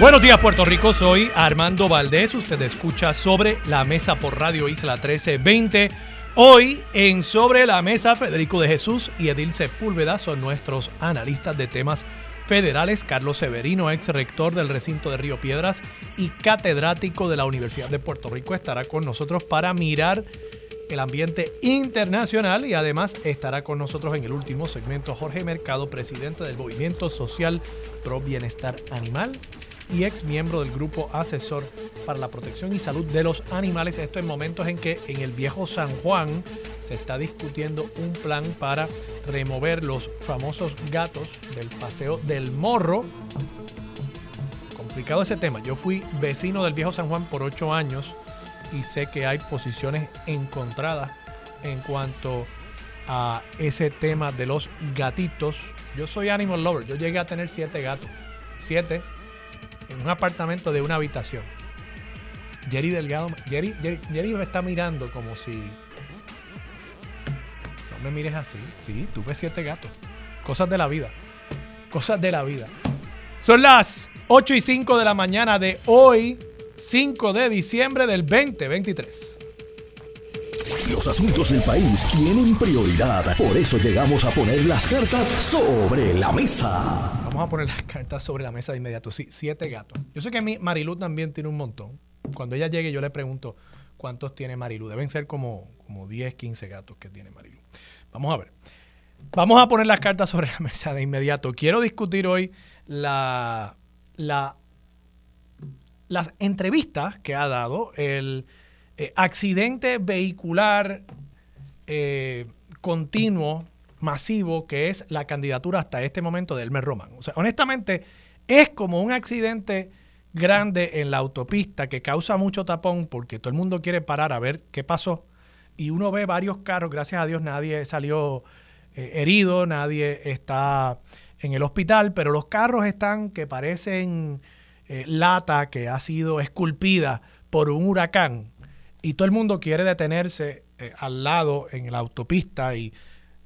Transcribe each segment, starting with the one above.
Buenos días Puerto Rico, soy Armando Valdés, usted escucha sobre la mesa por Radio Isla 1320. Hoy en Sobre la Mesa, Federico de Jesús y Edil Sepúlveda son nuestros analistas de temas federales. Carlos Severino, ex rector del recinto de Río Piedras y catedrático de la Universidad de Puerto Rico, estará con nosotros para mirar el ambiente internacional y además estará con nosotros en el último segmento Jorge Mercado, presidente del Movimiento Social Pro Bienestar Animal y ex miembro del grupo asesor para la protección y salud de los animales. Esto en momentos en que en el viejo San Juan se está discutiendo un plan para remover los famosos gatos del paseo del morro. Complicado ese tema. Yo fui vecino del viejo San Juan por ocho años y sé que hay posiciones encontradas en cuanto a ese tema de los gatitos. Yo soy animal lover. Yo llegué a tener siete gatos. Siete en un apartamento de una habitación. Jerry Delgado, Jerry, Jerry, me está mirando como si... No me mires así. Sí, tuve siete gatos. Cosas de la vida. Cosas de la vida. Son las 8 y 5 de la mañana de hoy, 5 de diciembre del 2023. Los asuntos del país tienen prioridad. Por eso llegamos a poner las cartas sobre la mesa. Vamos a poner las cartas sobre la mesa de inmediato. Sí, siete gatos. Yo sé que mi Marilu también tiene un montón. Cuando ella llegue, yo le pregunto cuántos tiene Marilu. Deben ser como, como 10, 15 gatos que tiene Marilu. Vamos a ver. Vamos a poner las cartas sobre la mesa de inmediato. Quiero discutir hoy la, la, las entrevistas que ha dado el eh, accidente vehicular eh, continuo, masivo, que es la candidatura hasta este momento de Elmer Roman. O sea, honestamente, es como un accidente grande en la autopista que causa mucho tapón porque todo el mundo quiere parar a ver qué pasó. Y uno ve varios carros, gracias a Dios nadie salió eh, herido, nadie está en el hospital, pero los carros están que parecen lata que ha sido esculpida por un huracán y todo el mundo quiere detenerse eh, al lado en la autopista y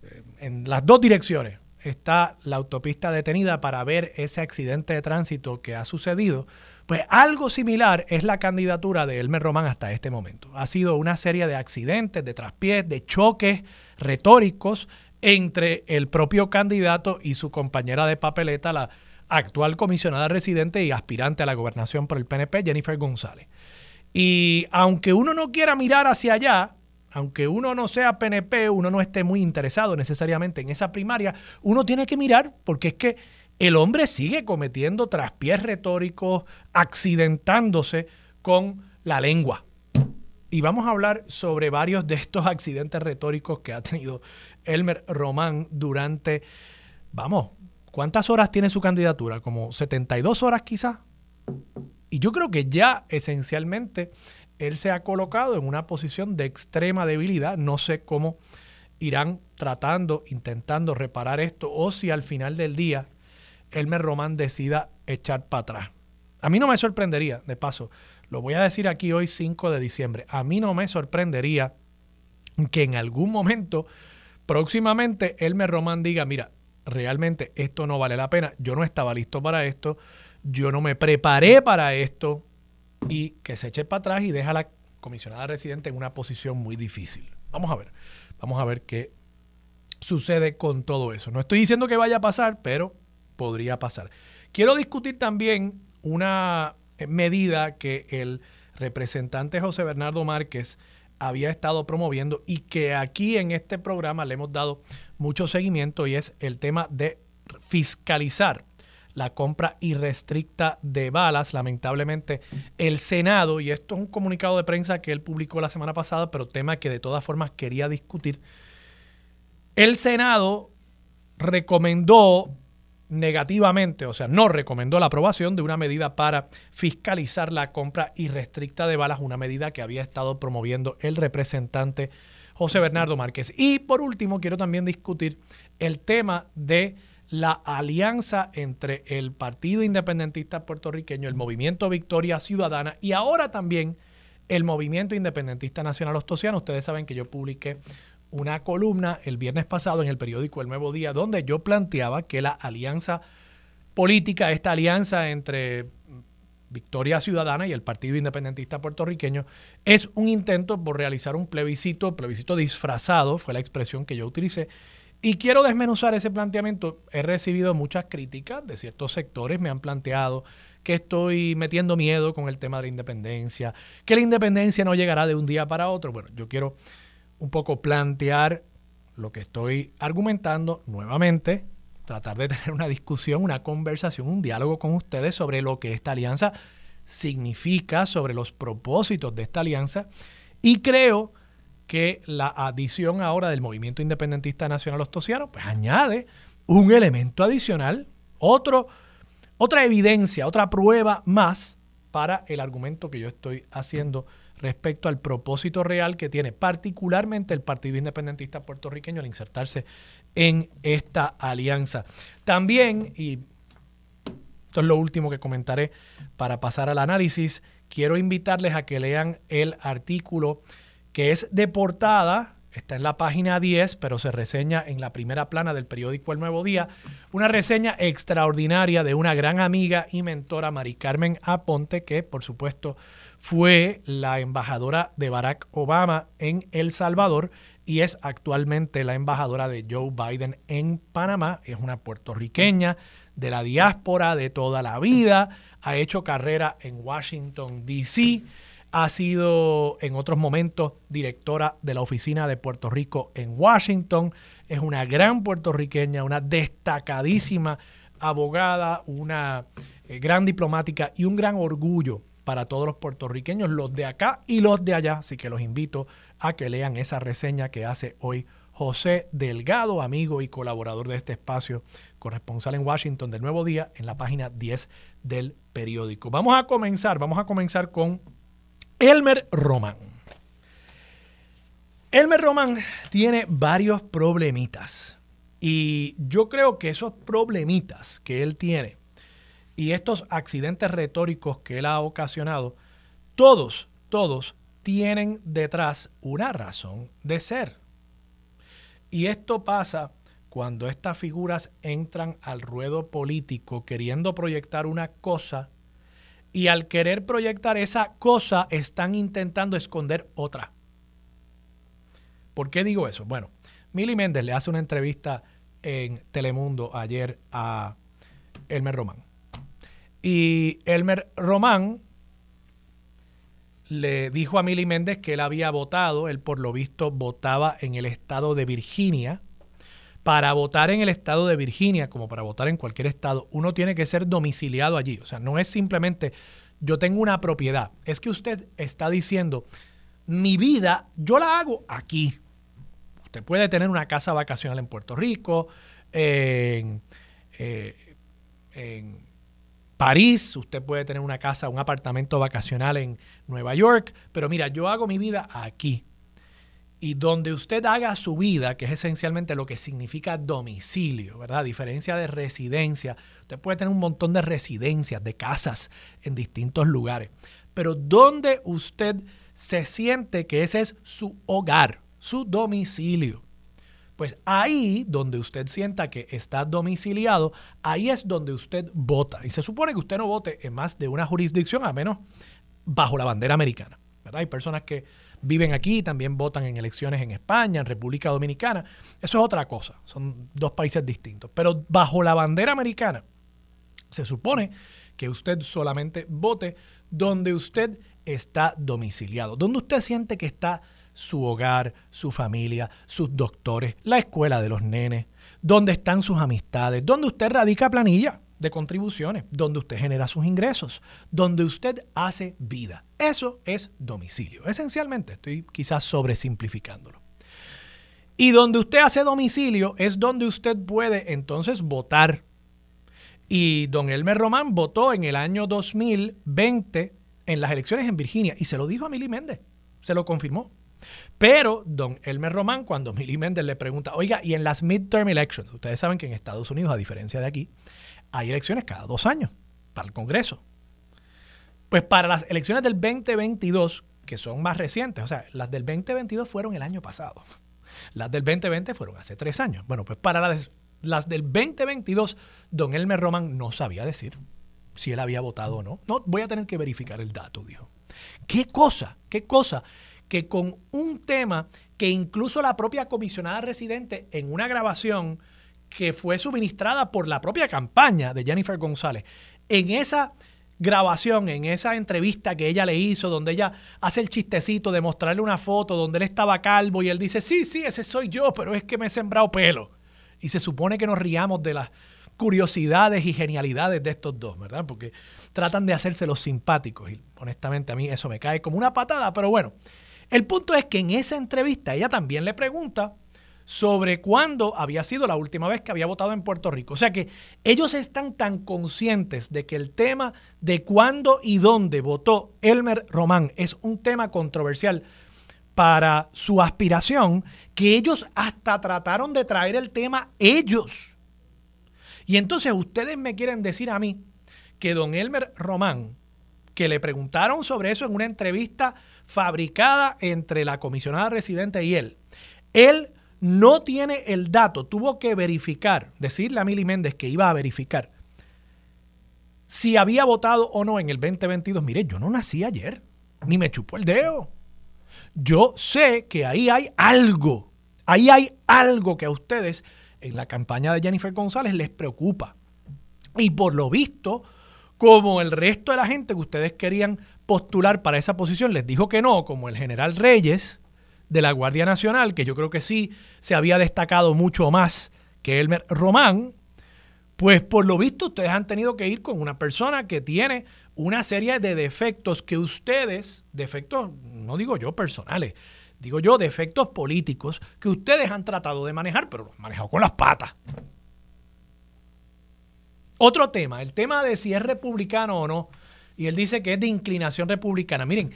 eh, en las dos direcciones está la autopista detenida para ver ese accidente de tránsito que ha sucedido, pues algo similar es la candidatura de Elmer Román hasta este momento. Ha sido una serie de accidentes, de traspiés, de choques retóricos entre el propio candidato y su compañera de papeleta, la actual comisionada residente y aspirante a la gobernación por el PNP, Jennifer González. Y aunque uno no quiera mirar hacia allá, aunque uno no sea PNP, uno no esté muy interesado necesariamente en esa primaria, uno tiene que mirar porque es que el hombre sigue cometiendo traspiés retóricos, accidentándose con la lengua. Y vamos a hablar sobre varios de estos accidentes retóricos que ha tenido Elmer Román durante, vamos, ¿cuántas horas tiene su candidatura? ¿Como 72 horas quizás? Y yo creo que ya esencialmente él se ha colocado en una posición de extrema debilidad. No sé cómo irán tratando, intentando reparar esto o si al final del día Elmer Román decida echar para atrás. A mí no me sorprendería, de paso, lo voy a decir aquí hoy 5 de diciembre, a mí no me sorprendería que en algún momento próximamente Elmer Román diga, mira, realmente esto no vale la pena, yo no estaba listo para esto, yo no me preparé para esto y que se eche para atrás y deja a la comisionada residente en una posición muy difícil. Vamos a ver, vamos a ver qué sucede con todo eso. No estoy diciendo que vaya a pasar, pero podría pasar. Quiero discutir también una medida que el representante José Bernardo Márquez había estado promoviendo y que aquí en este programa le hemos dado mucho seguimiento y es el tema de fiscalizar la compra irrestricta de balas. Lamentablemente, el Senado, y esto es un comunicado de prensa que él publicó la semana pasada, pero tema que de todas formas quería discutir, el Senado recomendó negativamente, o sea, no recomendó la aprobación de una medida para fiscalizar la compra irrestricta de balas, una medida que había estado promoviendo el representante José Bernardo Márquez. Y por último, quiero también discutir el tema de la alianza entre el Partido Independentista Puertorriqueño, el Movimiento Victoria Ciudadana y ahora también el Movimiento Independentista Nacional Ostosiano. Ustedes saben que yo publiqué una columna el viernes pasado en el periódico El Nuevo Día donde yo planteaba que la alianza política, esta alianza entre Victoria Ciudadana y el Partido Independentista Puertorriqueño es un intento por realizar un plebiscito, plebiscito disfrazado, fue la expresión que yo utilicé, y quiero desmenuzar ese planteamiento. He recibido muchas críticas de ciertos sectores, me han planteado que estoy metiendo miedo con el tema de la independencia, que la independencia no llegará de un día para otro. Bueno, yo quiero un poco plantear lo que estoy argumentando nuevamente, tratar de tener una discusión, una conversación, un diálogo con ustedes sobre lo que esta alianza significa, sobre los propósitos de esta alianza. Y creo que la adición ahora del movimiento independentista nacional ostosiano, pues añade un elemento adicional, otro, otra evidencia, otra prueba más para el argumento que yo estoy haciendo respecto al propósito real que tiene particularmente el Partido Independentista puertorriqueño al insertarse en esta alianza. También, y esto es lo último que comentaré para pasar al análisis, quiero invitarles a que lean el artículo que es de portada, está en la página 10, pero se reseña en la primera plana del periódico El Nuevo Día, una reseña extraordinaria de una gran amiga y mentora, Mari Carmen Aponte, que por supuesto fue la embajadora de Barack Obama en El Salvador y es actualmente la embajadora de Joe Biden en Panamá. Es una puertorriqueña de la diáspora de toda la vida, ha hecho carrera en Washington, D.C., ha sido en otros momentos directora de la oficina de Puerto Rico en Washington. Es una gran puertorriqueña, una destacadísima abogada, una eh, gran diplomática y un gran orgullo para todos los puertorriqueños, los de acá y los de allá. Así que los invito a que lean esa reseña que hace hoy José Delgado, amigo y colaborador de este espacio, corresponsal en Washington del Nuevo Día, en la página 10 del periódico. Vamos a comenzar, vamos a comenzar con Elmer Román. Elmer Román tiene varios problemitas. Y yo creo que esos problemitas que él tiene y estos accidentes retóricos que él ha ocasionado, todos, todos tienen detrás una razón de ser. Y esto pasa cuando estas figuras entran al ruedo político queriendo proyectar una cosa y al querer proyectar esa cosa están intentando esconder otra. ¿Por qué digo eso? Bueno, Mili Méndez le hace una entrevista en Telemundo ayer a Elmer Román. Y Elmer Román le dijo a Mili Méndez que él había votado, él por lo visto votaba en el estado de Virginia, para votar en el estado de Virginia, como para votar en cualquier estado, uno tiene que ser domiciliado allí. O sea, no es simplemente yo tengo una propiedad. Es que usted está diciendo, mi vida yo la hago aquí. Usted puede tener una casa vacacional en Puerto Rico, en, eh, en París, usted puede tener una casa, un apartamento vacacional en Nueva York, pero mira, yo hago mi vida aquí y donde usted haga su vida, que es esencialmente lo que significa domicilio, ¿verdad? A diferencia de residencia, usted puede tener un montón de residencias, de casas en distintos lugares, pero donde usted se siente que ese es su hogar, su domicilio. Pues ahí donde usted sienta que está domiciliado, ahí es donde usted vota. Y se supone que usted no vote en más de una jurisdicción, a menos bajo la bandera americana. ¿verdad? Hay personas que viven aquí, también votan en elecciones en España, en República Dominicana. Eso es otra cosa, son dos países distintos. Pero bajo la bandera americana, se supone que usted solamente vote donde usted está domiciliado, donde usted siente que está su hogar, su familia, sus doctores, la escuela de los nenes, donde están sus amistades, donde usted radica planilla de contribuciones, donde usted genera sus ingresos, donde usted hace vida. Eso es domicilio. Esencialmente, estoy quizás sobresimplificándolo. Y donde usted hace domicilio es donde usted puede entonces votar Y don Elmer Román votó en el año 2020 en las elecciones en Virginia y se lo dijo a Milly Méndez, se lo confirmó. Pero don Elmer Román, cuando Milly Méndez le pregunta, oiga, y en las midterm elections, ustedes saben que en Estados Unidos, a diferencia de aquí, hay elecciones cada dos años para el Congreso. Pues para las elecciones del 2022, que son más recientes, o sea, las del 2022 fueron el año pasado. Las del 2020 fueron hace tres años. Bueno, pues para las, del 2022, don Elmer Roman no sabía decir si él había votado o no. No, voy a tener que verificar el dato, dijo. ¿Qué cosa? ¿Qué cosa? Que con un tema que incluso la propia comisionada residente en una grabación que fue suministrada por la propia campaña de Jennifer González, en esa grabación, en esa entrevista que ella le hizo, donde ella hace el chistecito de mostrarle una foto donde él estaba calvo y él dice, sí, sí, ese soy yo, pero es que me he sembrado pelo. Y se supone que nos riamos de las curiosidades y genialidades de estos dos, ¿verdad? Porque tratan de hacerse los simpáticos y honestamente a mí eso me cae como una patada, pero bueno, el punto es que en esa entrevista ella también le pregunta sobre cuándo había sido la última vez que había votado en Puerto Rico. O sea que ellos están tan conscientes de que el tema de cuándo y dónde votó Elmer Román es un tema controversial para su aspiración que ellos hasta trataron de traer el tema ellos. Y entonces ustedes me quieren decir a mí que don Elmer Román, que le preguntaron sobre eso en una entrevista fabricada entre la comisionada residente y él, él no tiene el dato, tuvo que verificar, decirle a Mili Méndez que iba a verificar si había votado o no en el 2022. Mire, yo no nací ayer, ni me chupó el dedo. Yo sé que ahí hay algo, ahí hay algo que a ustedes en la campaña de Jennifer González les preocupa. Y por lo visto, como el resto de la gente que ustedes querían postular para esa posición les dijo que no, como el general Reyes, de la Guardia Nacional, que yo creo que sí se había destacado mucho más que Elmer Román, pues por lo visto ustedes han tenido que ir con una persona que tiene una serie de defectos que ustedes, defectos, no digo yo personales, digo yo defectos políticos que ustedes han tratado de manejar, pero los han manejado con las patas. Otro tema, el tema de si es republicano o no, y él dice que es de inclinación republicana. Miren,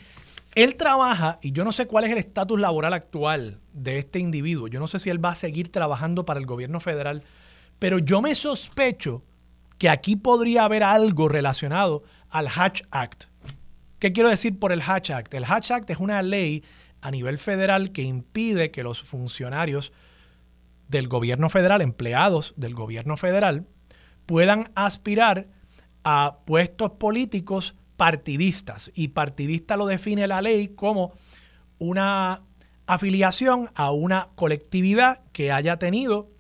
él trabaja, y yo no sé cuál es el estatus laboral actual de este individuo, yo no sé si él va a seguir trabajando para el gobierno federal, pero yo me sospecho que aquí podría haber algo relacionado al Hatch Act. ¿Qué quiero decir por el Hatch Act? El Hatch Act es una ley a nivel federal que impide que los funcionarios del gobierno federal, empleados del gobierno federal, puedan aspirar a puestos políticos partidistas. Y partidista lo define la ley como una afiliación a una colectividad que haya tenido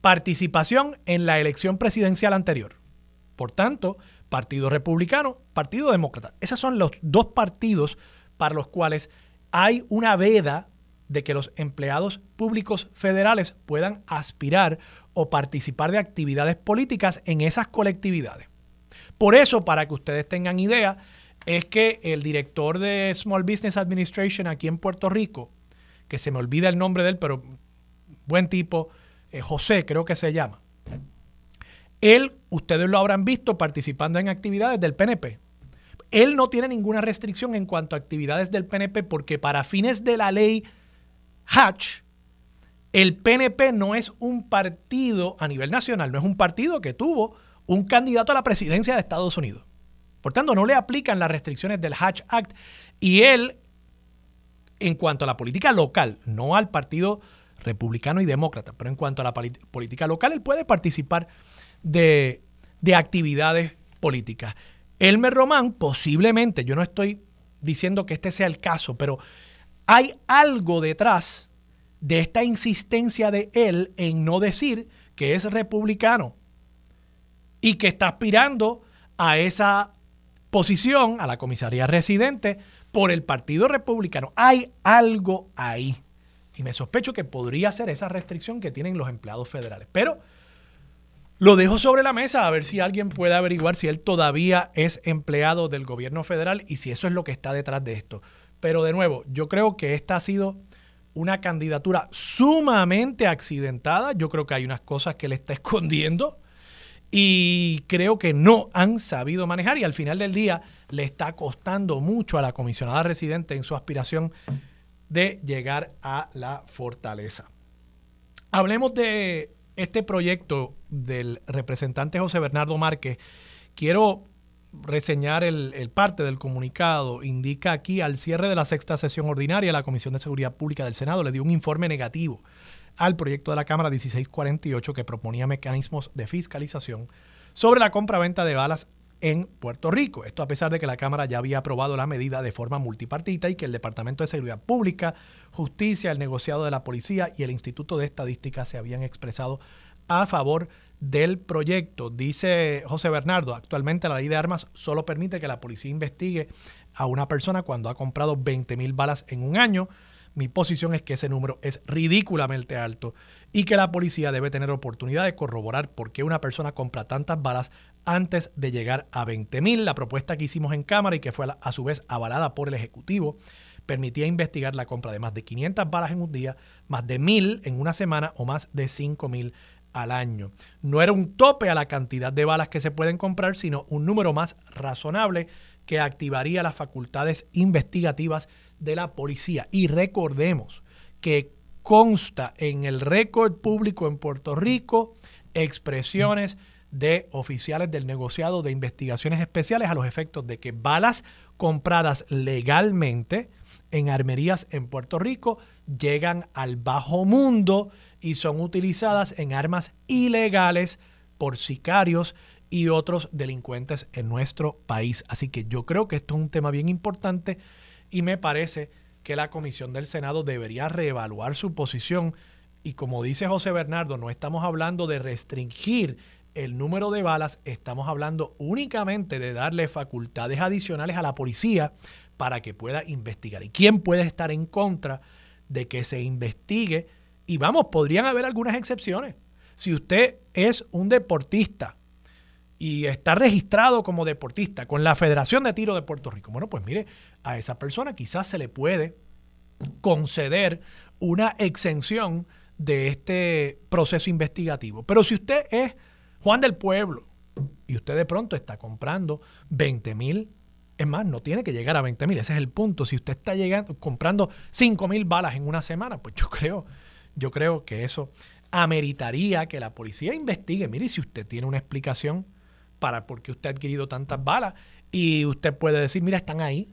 participación en la elección presidencial anterior. Por tanto, Partido Republicano, Partido Demócrata. Esos son los dos partidos para los cuales hay una veda de que los empleados públicos federales puedan aspirar o participar de actividades políticas en esas colectividades. Por eso, para que ustedes tengan idea, es que el director de Small Business Administration aquí en Puerto Rico, que se me olvida el nombre de él, pero buen tipo, eh, José creo que se llama, él, ustedes lo habrán visto participando en actividades del PNP. Él no tiene ninguna restricción en cuanto a actividades del PNP porque para fines de la ley Hatch, el PNP no es un partido a nivel nacional, no es un partido que tuvo un candidato a la presidencia de Estados Unidos. Por tanto, no le aplican las restricciones del Hatch Act y él, en cuanto a la política local, no al partido republicano y demócrata, pero en cuanto a la política local, él puede participar de, de actividades políticas. Elmer Román, posiblemente, yo no estoy diciendo que este sea el caso, pero hay algo detrás de esta insistencia de él en no decir que es republicano y que está aspirando a esa posición, a la comisaría residente, por el Partido Republicano. Hay algo ahí. Y me sospecho que podría ser esa restricción que tienen los empleados federales. Pero lo dejo sobre la mesa a ver si alguien puede averiguar si él todavía es empleado del gobierno federal y si eso es lo que está detrás de esto. Pero de nuevo, yo creo que esta ha sido una candidatura sumamente accidentada. Yo creo que hay unas cosas que le está escondiendo y creo que no han sabido manejar y al final del día le está costando mucho a la comisionada residente en su aspiración de llegar a la fortaleza. Hablemos de este proyecto del representante José Bernardo Márquez. Quiero reseñar el, parte del comunicado. Indica aquí al cierre de la sexta sesión ordinaria, la Comisión de Seguridad Pública del Senado le dio un informe negativo al proyecto de la Cámara 1648 que proponía mecanismos de fiscalización sobre la compra-venta de balas en Puerto Rico. Esto a pesar de que la Cámara ya había aprobado la medida de forma multipartita y que el Departamento de Seguridad Pública, Justicia, el negociado de la Policía y el Instituto de Estadística se habían expresado a favor del proyecto. Dice José Bernardo, actualmente la ley de armas solo permite que la policía investigue a una persona cuando ha comprado 20 mil balas en un año. Mi posición es que ese número es ridículamente alto y que la policía debe tener oportunidad de corroborar por qué una persona compra tantas balas antes de llegar a 20 mil. La propuesta que hicimos en Cámara y que fue a su vez avalada por el Ejecutivo permitía investigar la compra de más de 500 balas en un día, más de mil en una semana o más de 5 mil al año. No era un tope a la cantidad de balas que se pueden comprar, sino un número más razonable que activaría las facultades investigativas de la policía. Y recordemos que consta en el récord público en Puerto Rico expresiones de oficiales del negociado de investigaciones especiales a los efectos de que balas compradas legalmente en armerías en Puerto Rico llegan al bajo mundo y son utilizadas en armas ilegales por sicarios y otros delincuentes en nuestro país. Así que yo creo que esto es un tema bien importante y me parece que la Comisión del Senado debería reevaluar su posición. Y como dice José Bernardo, no estamos hablando de restringir el número de balas, estamos hablando únicamente de darle facultades adicionales a la policía para que pueda investigar. ¿Y quién puede estar en contra de que se investigue y vamos, podrían haber algunas excepciones. Si usted es un deportista y está registrado como deportista con la Federación de Tiro de Puerto Rico, bueno, pues mire, a esa persona quizás se le puede conceder una exención de este proceso investigativo. Pero si usted es Juan del Pueblo y usted de pronto está comprando 20 mil, es más, no tiene que llegar a 20 mil, ese es el punto. Si usted está llegando, comprando 5 mil balas en una semana, pues yo creo yo creo que eso ameritaría que la policía investigue. Mire, si usted tiene una explicación para por qué usted ha adquirido tantas balas y usted puede decir, mira, están ahí.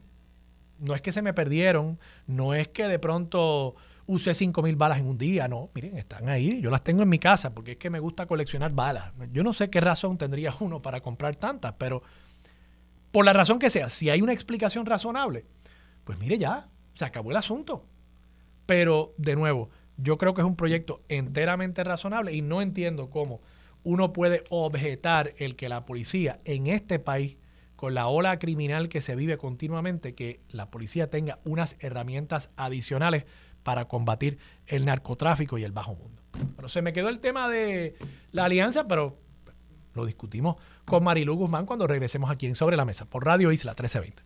No es que se me perdieron, no es que de pronto usé 5 mil balas en un día, no, miren, están ahí, yo las tengo en mi casa porque es que me gusta coleccionar balas. Yo no sé qué razón tendría uno para comprar tantas, pero por la razón que sea, si hay una explicación razonable, pues mire ya, se acabó el asunto. Pero de nuevo, yo creo que es un proyecto enteramente razonable y no entiendo cómo uno puede objetar el que la policía en este país, con la ola criminal que se vive continuamente, que la policía tenga unas herramientas adicionales para combatir el narcotráfico y el bajo mundo. Pero se me quedó el tema de la alianza, pero lo discutimos con Marilu Guzmán cuando regresemos aquí en Sobre la Mesa por Radio Isla 1320.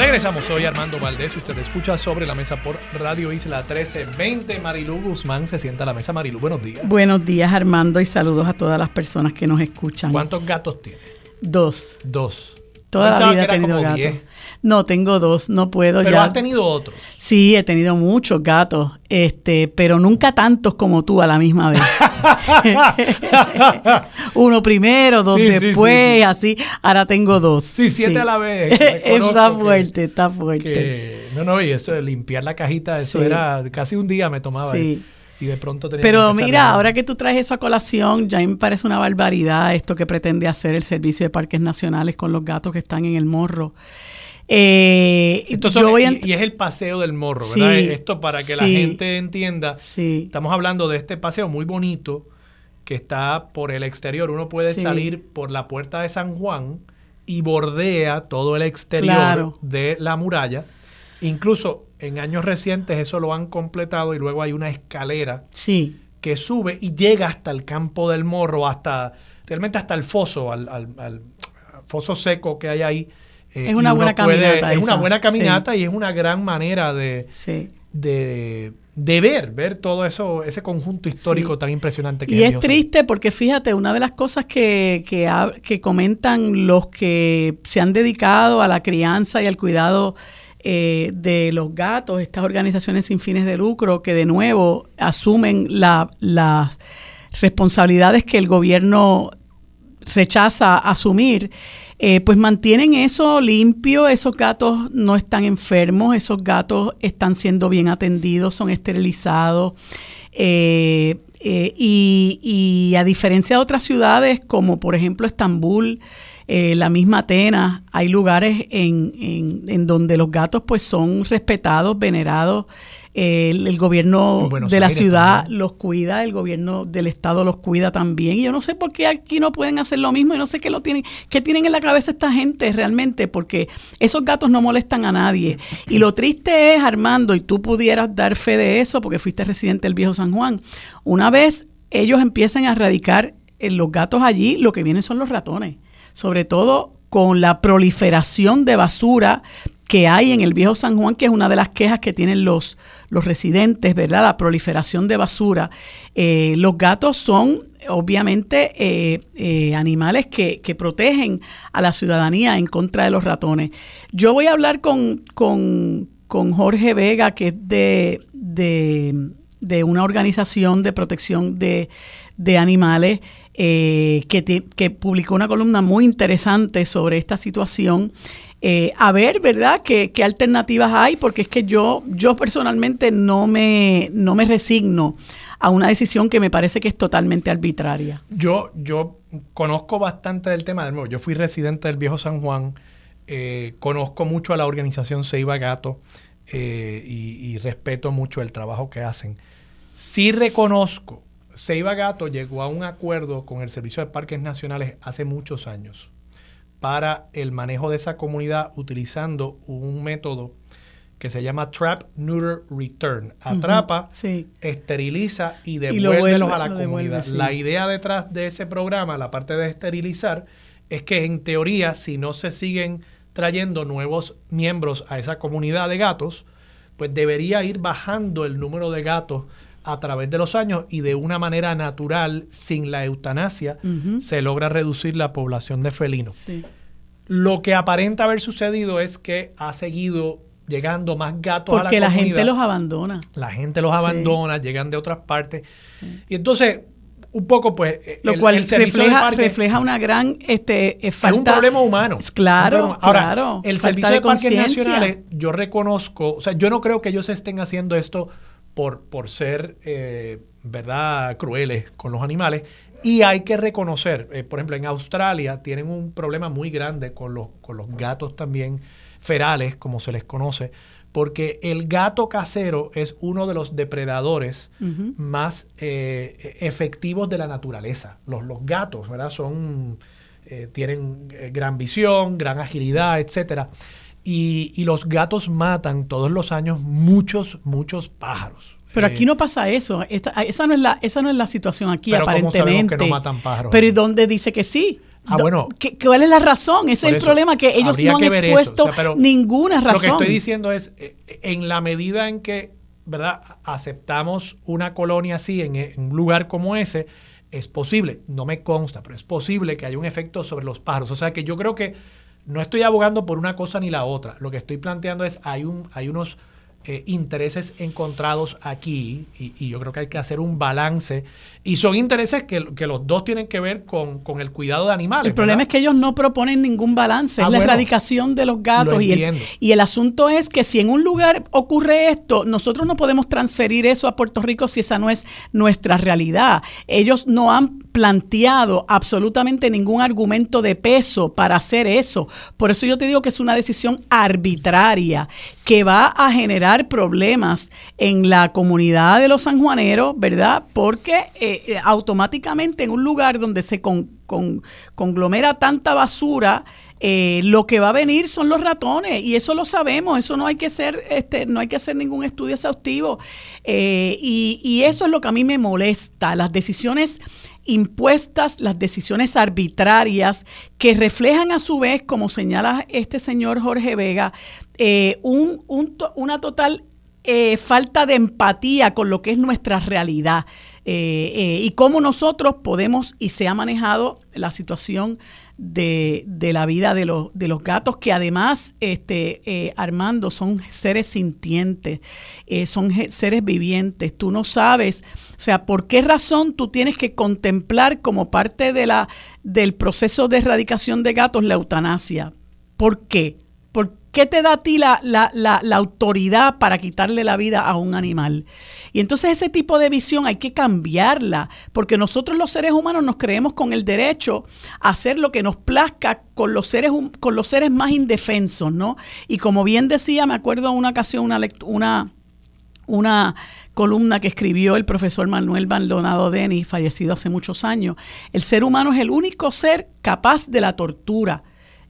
Regresamos, soy Armando Valdés. Usted escucha sobre la mesa por Radio Isla 1320. Marilu Guzmán se sienta a la mesa. Marilu, buenos días. Buenos días, Armando, y saludos a todas las personas que nos escuchan. ¿Cuántos gatos tiene? Dos. Dos. Toda la vida he tenido gatos. No, tengo dos, no puedo pero ya. has tenido otros. Sí, he tenido muchos gatos, este, pero nunca tantos como tú a la misma vez. Uno primero, dos después, así. Ahora tengo dos. Sí, siete a la vez. está fuerte, está fuerte. no, no, y eso de limpiar la cajita, eso era casi un día me tomaba. Sí. Y de pronto Pero mira, ahora que tú traes eso a colación, ya me parece una barbaridad esto que pretende hacer el Servicio de Parques Nacionales con los gatos que están en el morro. Eh, y, es el paseo del morro, ¿verdad? Esto para que la gente entienda. Estamos hablando de este paseo muy bonito que está por el exterior. Uno puede salir por la puerta de San Juan y bordea todo el exterior de la muralla. Incluso en años recientes eso lo han completado y luego hay una escalera que sube y llega hasta el campo del morro, hasta realmente hasta el foso, al, al- al foso seco que hay ahí. Eh, Es una y buena caminata Es una buena caminata y es una gran manera de, Sí. de, de ver, ver todo eso, ese conjunto histórico Sí. tan impresionante que Y es Viejo San triste porque fíjate, una de las cosas que, que, comentan los que se han dedicado a la crianza y al cuidado eh, de los gatos, estas organizaciones sin fines de lucro, que de nuevo asumen la- las responsabilidades que el gobierno rechaza asumir, eh, pues mantienen eso limpio, esos gatos no están enfermos, esos gatos están siendo bien atendidos, son esterilizados. eh, eh, y, y a diferencia de otras ciudades, como por ejemplo Estambul, eh, la misma Atenas, hay lugares en, en- en donde los gatos pues son respetados, venerados. El, el gobierno de la Aires ciudad también. los cuida, el gobierno del estado los cuida también. Y yo no sé por qué aquí no pueden hacer lo mismo y no sé qué lo tienen, qué tienen en la cabeza esta gente realmente, porque esos gatos no molestan a nadie. Y lo triste es, Armando, y tú pudieras dar fe de eso, porque fuiste residente del viejo San Juan, una vez ellos empiecen a erradicar los gatos allí, lo que vienen son los ratones, sobre todo con la proliferación de basura que hay en el viejo San Juan, que es una de las quejas que tienen los, los residentes, ¿verdad? La proliferación de basura. Eh, los gatos son obviamente eh, eh, animales que, que protegen a la ciudadanía en contra de los ratones. Yo voy a hablar con, con, con Jorge Vega, que es de, de, de una organización de protección de, de animales, que, que publicó una columna muy interesante sobre esta situación. Eh, a ver, ¿verdad?, ¿Qué, qué alternativas hay, porque es que yo, yo personalmente no me, no me resigno a una decisión que me parece que es totalmente arbitraria. Yo, yo conozco bastante del tema. De yo fui residente del Viejo San Juan, eh, conozco mucho a la organización Seiba Gato eh, y, y respeto mucho el trabajo que hacen. Sí reconozco, Seiba Gato llegó a un acuerdo con el Servicio de Parques Nacionales hace muchos años para el manejo de esa comunidad utilizando un método que se llama Trap, Neuter, Return. Atrapa, Sí. esteriliza y lo devuélvelos a la lo devuelve, comunidad. sí. La idea detrás de ese programa, la parte de esterilizar, es que en teoría, si no se siguen trayendo nuevos miembros a esa comunidad de gatos, pues debería ir bajando el número de gatos a través de los años y de una manera natural, sin la eutanasia, se logra reducir la población de felinos. Sí. Lo que aparenta haber sucedido es que ha seguido llegando más gatos a la Porque la, comunidad gente los abandona. la gente los Sí. abandona, llegan de otras partes. Y entonces, un poco, pues. eh, Lo el- cual el refleja, refleja una gran este, eh, es falta. un problema humano. Claro, problema- Ahora, claro. el servicio de de, parques nacionales, yo reconozco, o sea, yo no creo que ellos estén haciendo esto por, por ser, eh, ¿verdad?, crueles con los animales. Y hay que reconocer, eh, por ejemplo, en Australia tienen un problema muy grande con los, con los gatos también ferales, como se les conoce, porque el gato casero es uno de los depredadores más eh, efectivos de la naturaleza. Los, los gatos, ¿verdad? Son, eh, tienen gran visión, gran agilidad, etcétera. Y, y los gatos matan todos los años muchos, muchos pájaros. Pero Eh, aquí no pasa eso. Esta- esa, no es la, esa no es la situación aquí, Pero ¿cómo sabemos aparentemente. que no matan pájaros? Pero ¿y dónde dice que sí? Ah, bueno. ¿qué- ¿Cuál es la razón? Ese es el eso, problema, que ellos no han expuesto o sea, pero ninguna razón. Lo que estoy diciendo es, eh, en la medida en que, ¿verdad? Aceptamos una colonia así en, en un lugar como ese, es posible, no me consta, pero es posible que haya un efecto sobre los pájaros. O sea que yo creo que no estoy abogando por una cosa ni la otra. Lo que estoy planteando es, hay, un, hay unos eh, intereses encontrados aquí y, y yo creo que hay que hacer un balance. Y son intereses que, que los dos tienen que ver con, con el cuidado de animales. El problema es que ellos no proponen ningún balance, Ah, es la bueno. erradicación de los gatos. Lo Y el, y el asunto es que si en un lugar ocurre esto, nosotros no podemos transferir eso a Puerto Rico si esa no es nuestra realidad. Ellos no han planteado absolutamente ningún argumento de peso para hacer eso. Por eso yo te digo que es una decisión arbitraria que va a generar problemas en la comunidad de los sanjuaneros, ¿verdad? Porque eh, eh, automáticamente en un lugar donde se con- conglomera tanta basura, eh, lo que va a venir son los ratones y eso lo sabemos, eso no hay que hacer, este, no hay que hacer ningún estudio exhaustivo y eso es lo que a mí me molesta, las decisiones impuestas, las decisiones arbitrarias que reflejan a su vez, como señala este señor Jorge Vega, eh, un, una total eh, falta de empatía con lo que es nuestra realidad eh, y cómo nosotros podemos y se ha manejado la situación de, la vida de los, de los gatos, que además, este, Armando, son seres sintientes, son seres vivientes. Tú no sabes o sea, ¿por qué razón tú tienes que contemplar como parte de la, del proceso de erradicación de gatos la eutanasia? ¿Por qué? ¿Por qué te da a ti la, la, la, autoridad para quitarle la vida a un animal? Y entonces ese tipo de visión hay que cambiarla, porque nosotros los seres humanos nos creemos con el derecho a hacer lo que nos plazca con los seres, con los seres más indefensos, ¿no? Y como bien decía, me acuerdo una ocasión una, una, una columna que escribió el profesor Manuel Maldonado Denis, fallecido hace muchos años. El ser humano es el único ser capaz de la tortura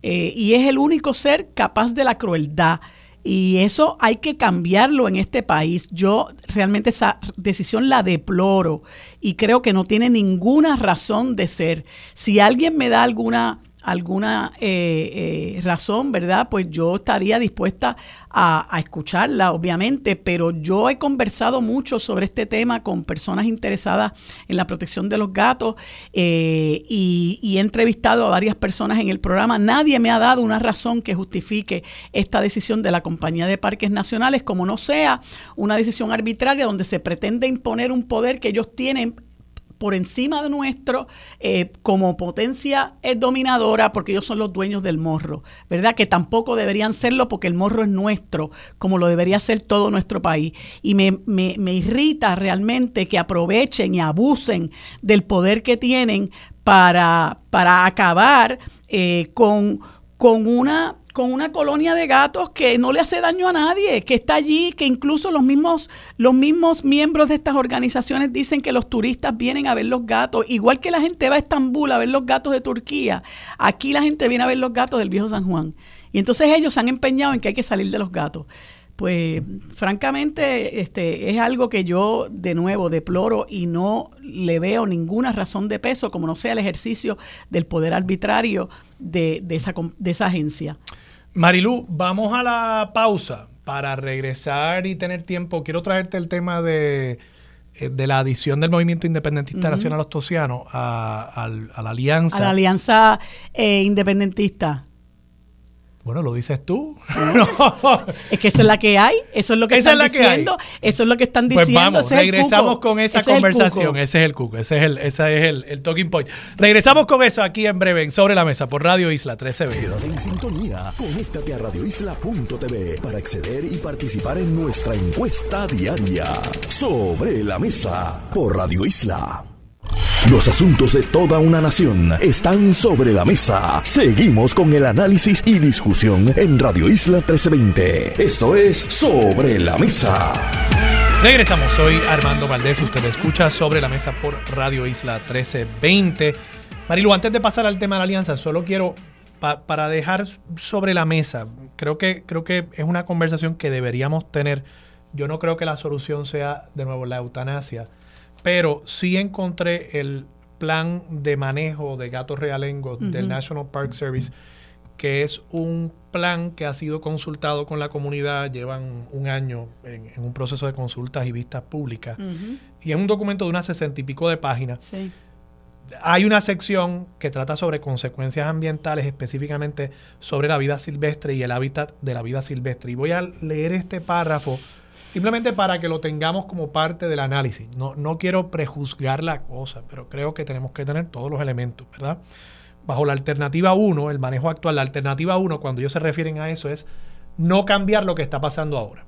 eh, y es el único ser capaz de la crueldad. Y eso hay que cambiarlo en este país. Yo realmente esa decisión la deploro y creo que no tiene ninguna razón de ser. Si alguien me da alguna alguna eh, eh, razón, ¿verdad? Pues yo estaría dispuesta a, escucharla, obviamente, pero yo he conversado mucho sobre este tema con personas interesadas en la protección de los gatos eh, y, y, he entrevistado a varias personas en el programa. Nadie me ha dado una razón que justifique esta decisión de la Compañía de Parques Nacionales, como no sea una decisión arbitraria donde se pretende imponer un poder que ellos tienen por encima de nuestro eh, como potencia dominadora porque ellos son los dueños del morro, ¿verdad? Que tampoco deberían serlo porque el morro es nuestro, como lo debería ser todo nuestro país. Y me, me, me irrita realmente que aprovechen y abusen del poder que tienen para, para acabar eh, con, con una con una colonia de gatos que no le hace daño a nadie, que está allí, que incluso los mismos, los mismos miembros de estas organizaciones dicen que los turistas vienen a ver los gatos, igual que la gente va a Estambul a ver los gatos de Turquía, aquí la gente viene a ver los gatos del viejo San Juan. Y entonces ellos se han empeñado en que hay que salir de los gatos. Pues francamente este, es algo que yo de nuevo deploro y no le veo ninguna razón de peso, como no sea el ejercicio del poder arbitrario de, de, esa, de esa agencia. Marilu, vamos a la pausa para regresar y tener tiempo. Quiero traerte el tema de, eh, la adición del movimiento independentista nacional ostosiano a, la alianza. A la alianza eh, independentista. Bueno, lo dices tú. es que eso es la que hay, eso es lo que están diciendo, eso es lo que están pues diciendo. Pues vamos, regresamos con esa conversación. ese es el cuco, ese es el, ese es el, el, talking point. Regresamos con eso aquí en breve, en Sobre la Mesa, por Radio Isla 1320. Quédate en sintonía, conéctate a radioisla.tv para acceder y participar en nuestra encuesta diaria. Sobre la Mesa, por Radio Isla. Los asuntos de toda una nación están sobre la mesa. Seguimos con el análisis y discusión en Radio Isla 1320. Esto es Sobre la Mesa. Regresamos, soy Armando Valdés. Usted escucha Sobre la Mesa por Radio Isla 1320. Marilu, antes de pasar al tema de la alianza, solo quiero para dejar sobre la mesa, creo que, creo que es una conversación que deberíamos tener. Yo no creo que la solución sea de nuevo la eutanasia pero sí encontré el plan de manejo de gatos realengos del National Park Service, que es un plan que ha sido consultado con la comunidad, llevan un año en, un proceso de consultas y vistas públicas, y es un documento de unas sesenta y pico de páginas. Hay una sección que trata sobre consecuencias ambientales, específicamente sobre la vida silvestre y el hábitat de la vida silvestre. Y voy a leer este párrafo Simplemente para que lo tengamos como parte del análisis. No, no quiero prejuzgar la cosa, pero creo que tenemos que tener todos los elementos, ¿verdad? Bajo la alternativa 1, el manejo actual, la alternativa 1, cuando ellos se refieren a eso, es no cambiar lo que está pasando ahora.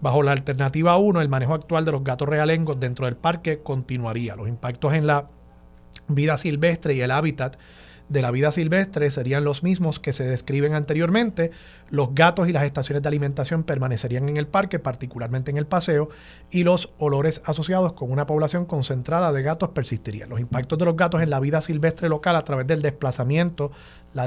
Bajo la alternativa 1, el manejo actual de los gatos realengos dentro del parque continuaría. Los impactos en la vida silvestre y el hábitat de la vida silvestre serían los mismos que se describen anteriormente. Los gatos y las estaciones de alimentación permanecerían en el parque, particularmente en el paseo, y los olores asociados con una población concentrada de gatos persistirían. Los impactos de los gatos en la vida silvestre local a través del desplazamiento, la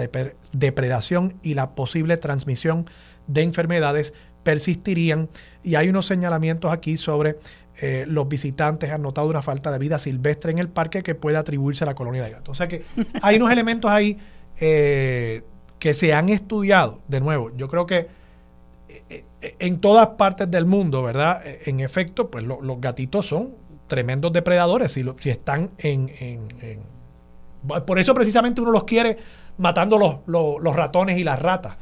depredación y la posible transmisión de enfermedades persistirían. Y hay unos señalamientos aquí sobre eh, los visitantes han notado una falta de vida silvestre en el parque que puede atribuirse a la colonia de gatos. O sea que hay unos elementos ahí eh, que se han estudiado. De nuevo, yo creo que eh, en todas partes del mundo, ¿verdad? En efecto, pues los gatitos son tremendos depredadores si, si están en, Por eso precisamente uno los quiere matando los, los, ratones y las ratas,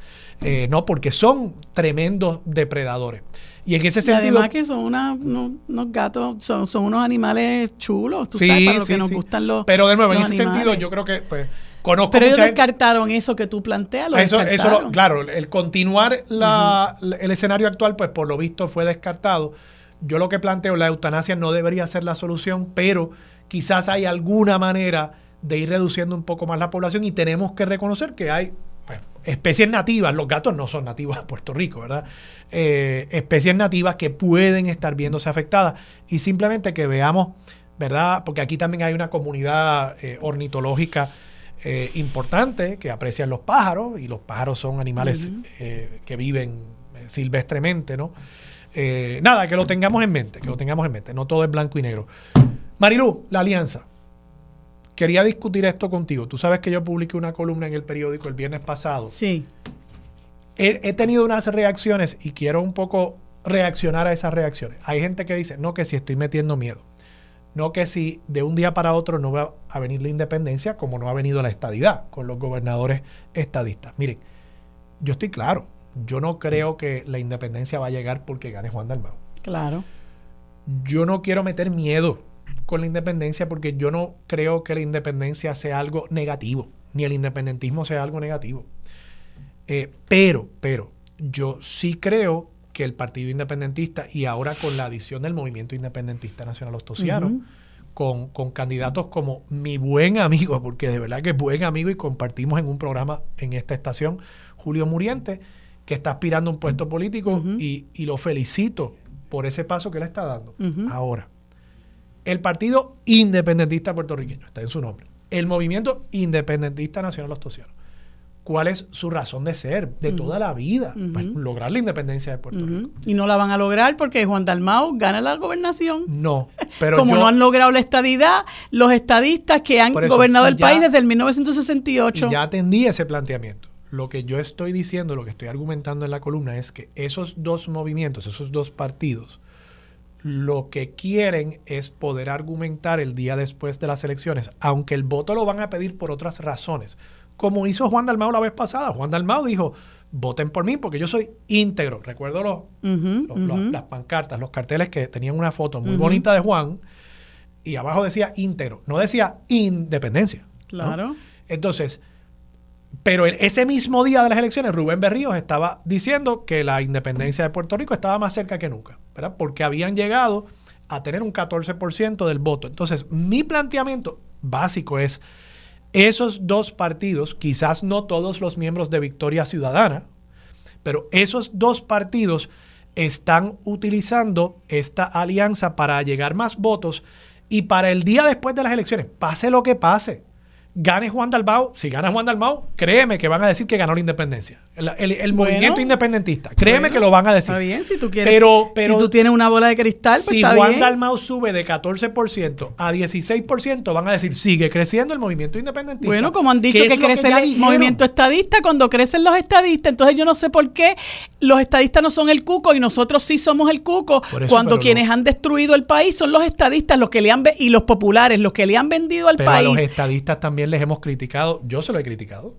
no porque son tremendos depredadores. Y en ese sentido. además que son unos, gatos, son, son, unos animales chulos, tú sabes, para lo que nos gustan los. Pero de nuevo, en ese sentido, yo creo que, pues, conozco. Pero ellos descartaron eso que tú planteas. Lo eso, eso claro, el continuar la, el escenario actual, pues por lo visto fue descartado. Yo lo que planteo, la eutanasia no debería ser la solución, pero quizás hay alguna manera de ir reduciendo un poco más la población y tenemos que reconocer que hay pues, especies nativas, los gatos no son nativos de Puerto Rico, ¿verdad? Eh, especies nativas que pueden estar viéndose afectadas y simplemente que veamos, ¿verdad? Porque aquí también hay una comunidad eh, ornitológica eh, importante que aprecian los pájaros y los pájaros son animales que viven silvestremente, ¿no? nada, que lo tengamos en mente, que lo tengamos en mente, no todo es blanco y negro. Marilu, la alianza quería discutir esto contigo. Tú sabes que yo publiqué una columna en el periódico el viernes pasado. Sí. He, tenido unas reacciones y quiero un poco reaccionar a esas reacciones. Hay gente que dice, no que si estoy metiendo miedo. No que si de un día para otro no va a venir la independencia, como no ha venido la estadidad con los gobernadores estadistas. Miren, yo estoy claro, yo no creo que la independencia va a llegar porque gane Juan Dalmau. Claro. Yo no quiero meter miedo con la independencia porque yo no creo que la independencia sea algo negativo, ni el independentismo sea algo negativo. Eh, pero, pero, yo sí creo que el Partido Independentista y ahora con la adición del Movimiento Independentista Nacional Ostosiano, con, con, candidatos como mi buen amigo, porque de verdad que es buen amigo y compartimos en un programa en esta estación, Julio Muriente, que está aspirando a un puesto político y, y, lo felicito por ese paso que le está dando. Ahora, el Partido Independentista Puertorriqueño, está en su nombre. El Movimiento Independentista Nacional Ostosiano. ¿Cuál es su razón de ser de toda la vida? Pues, lograr la independencia de Puerto Rico. Y no la van a lograr porque Juan Dalmau gana la gobernación. No, pero Como no han logrado la estadidad, los estadistas que han gobernado el país desde el 1968. Y ya atendí ese planteamiento. Lo que yo estoy diciendo, lo que estoy argumentando en la columna es que esos dos movimientos, esos dos partidos, lo que quieren es poder argumentar el día después de las elecciones, aunque el voto lo van a pedir por otras razones, como hizo Juan Dalmau la vez pasada. Juan Dalmau dijo, voten por mí porque yo soy íntegro. Recuerdo los, las pancartas, los carteles que tenían una foto muy bonita de Juan y abajo decía íntegro, no decía independencia. Claro. Entonces, pero ese mismo día de las elecciones, Rubén Berríos estaba diciendo que la independencia de Puerto Rico estaba más cerca que nunca, ¿verdad? Porque habían llegado a tener un 14% del voto. Entonces, mi planteamiento básico es, esos dos partidos, quizás no todos los miembros de Victoria Ciudadana, pero esos dos partidos están utilizando esta alianza para llegar más votos y para el día después de las elecciones, pase lo que pase, gane Juan Dalmau, si gana Juan Dalmau, créeme que van a decir que ganó la independencia. El, movimiento independentista. Créeme que lo van a decir. Está bien, si tú quieres. Pero, pero si tú tienes una bola de cristal, pues si Juan Dalmau sube de 14% a 16%, van a decir, sigue creciendo el movimiento independentista. Bueno, como han dicho que crece el movimiento estadista, cuando crecen los estadistas, entonces yo no sé por qué los estadistas no son el cuco y nosotros sí somos el cuco, cuando quienes han destruido el país son los estadistas, los que le han y los populares, los que le han vendido al país. los estadistas también les hemos criticado, yo se lo he criticado.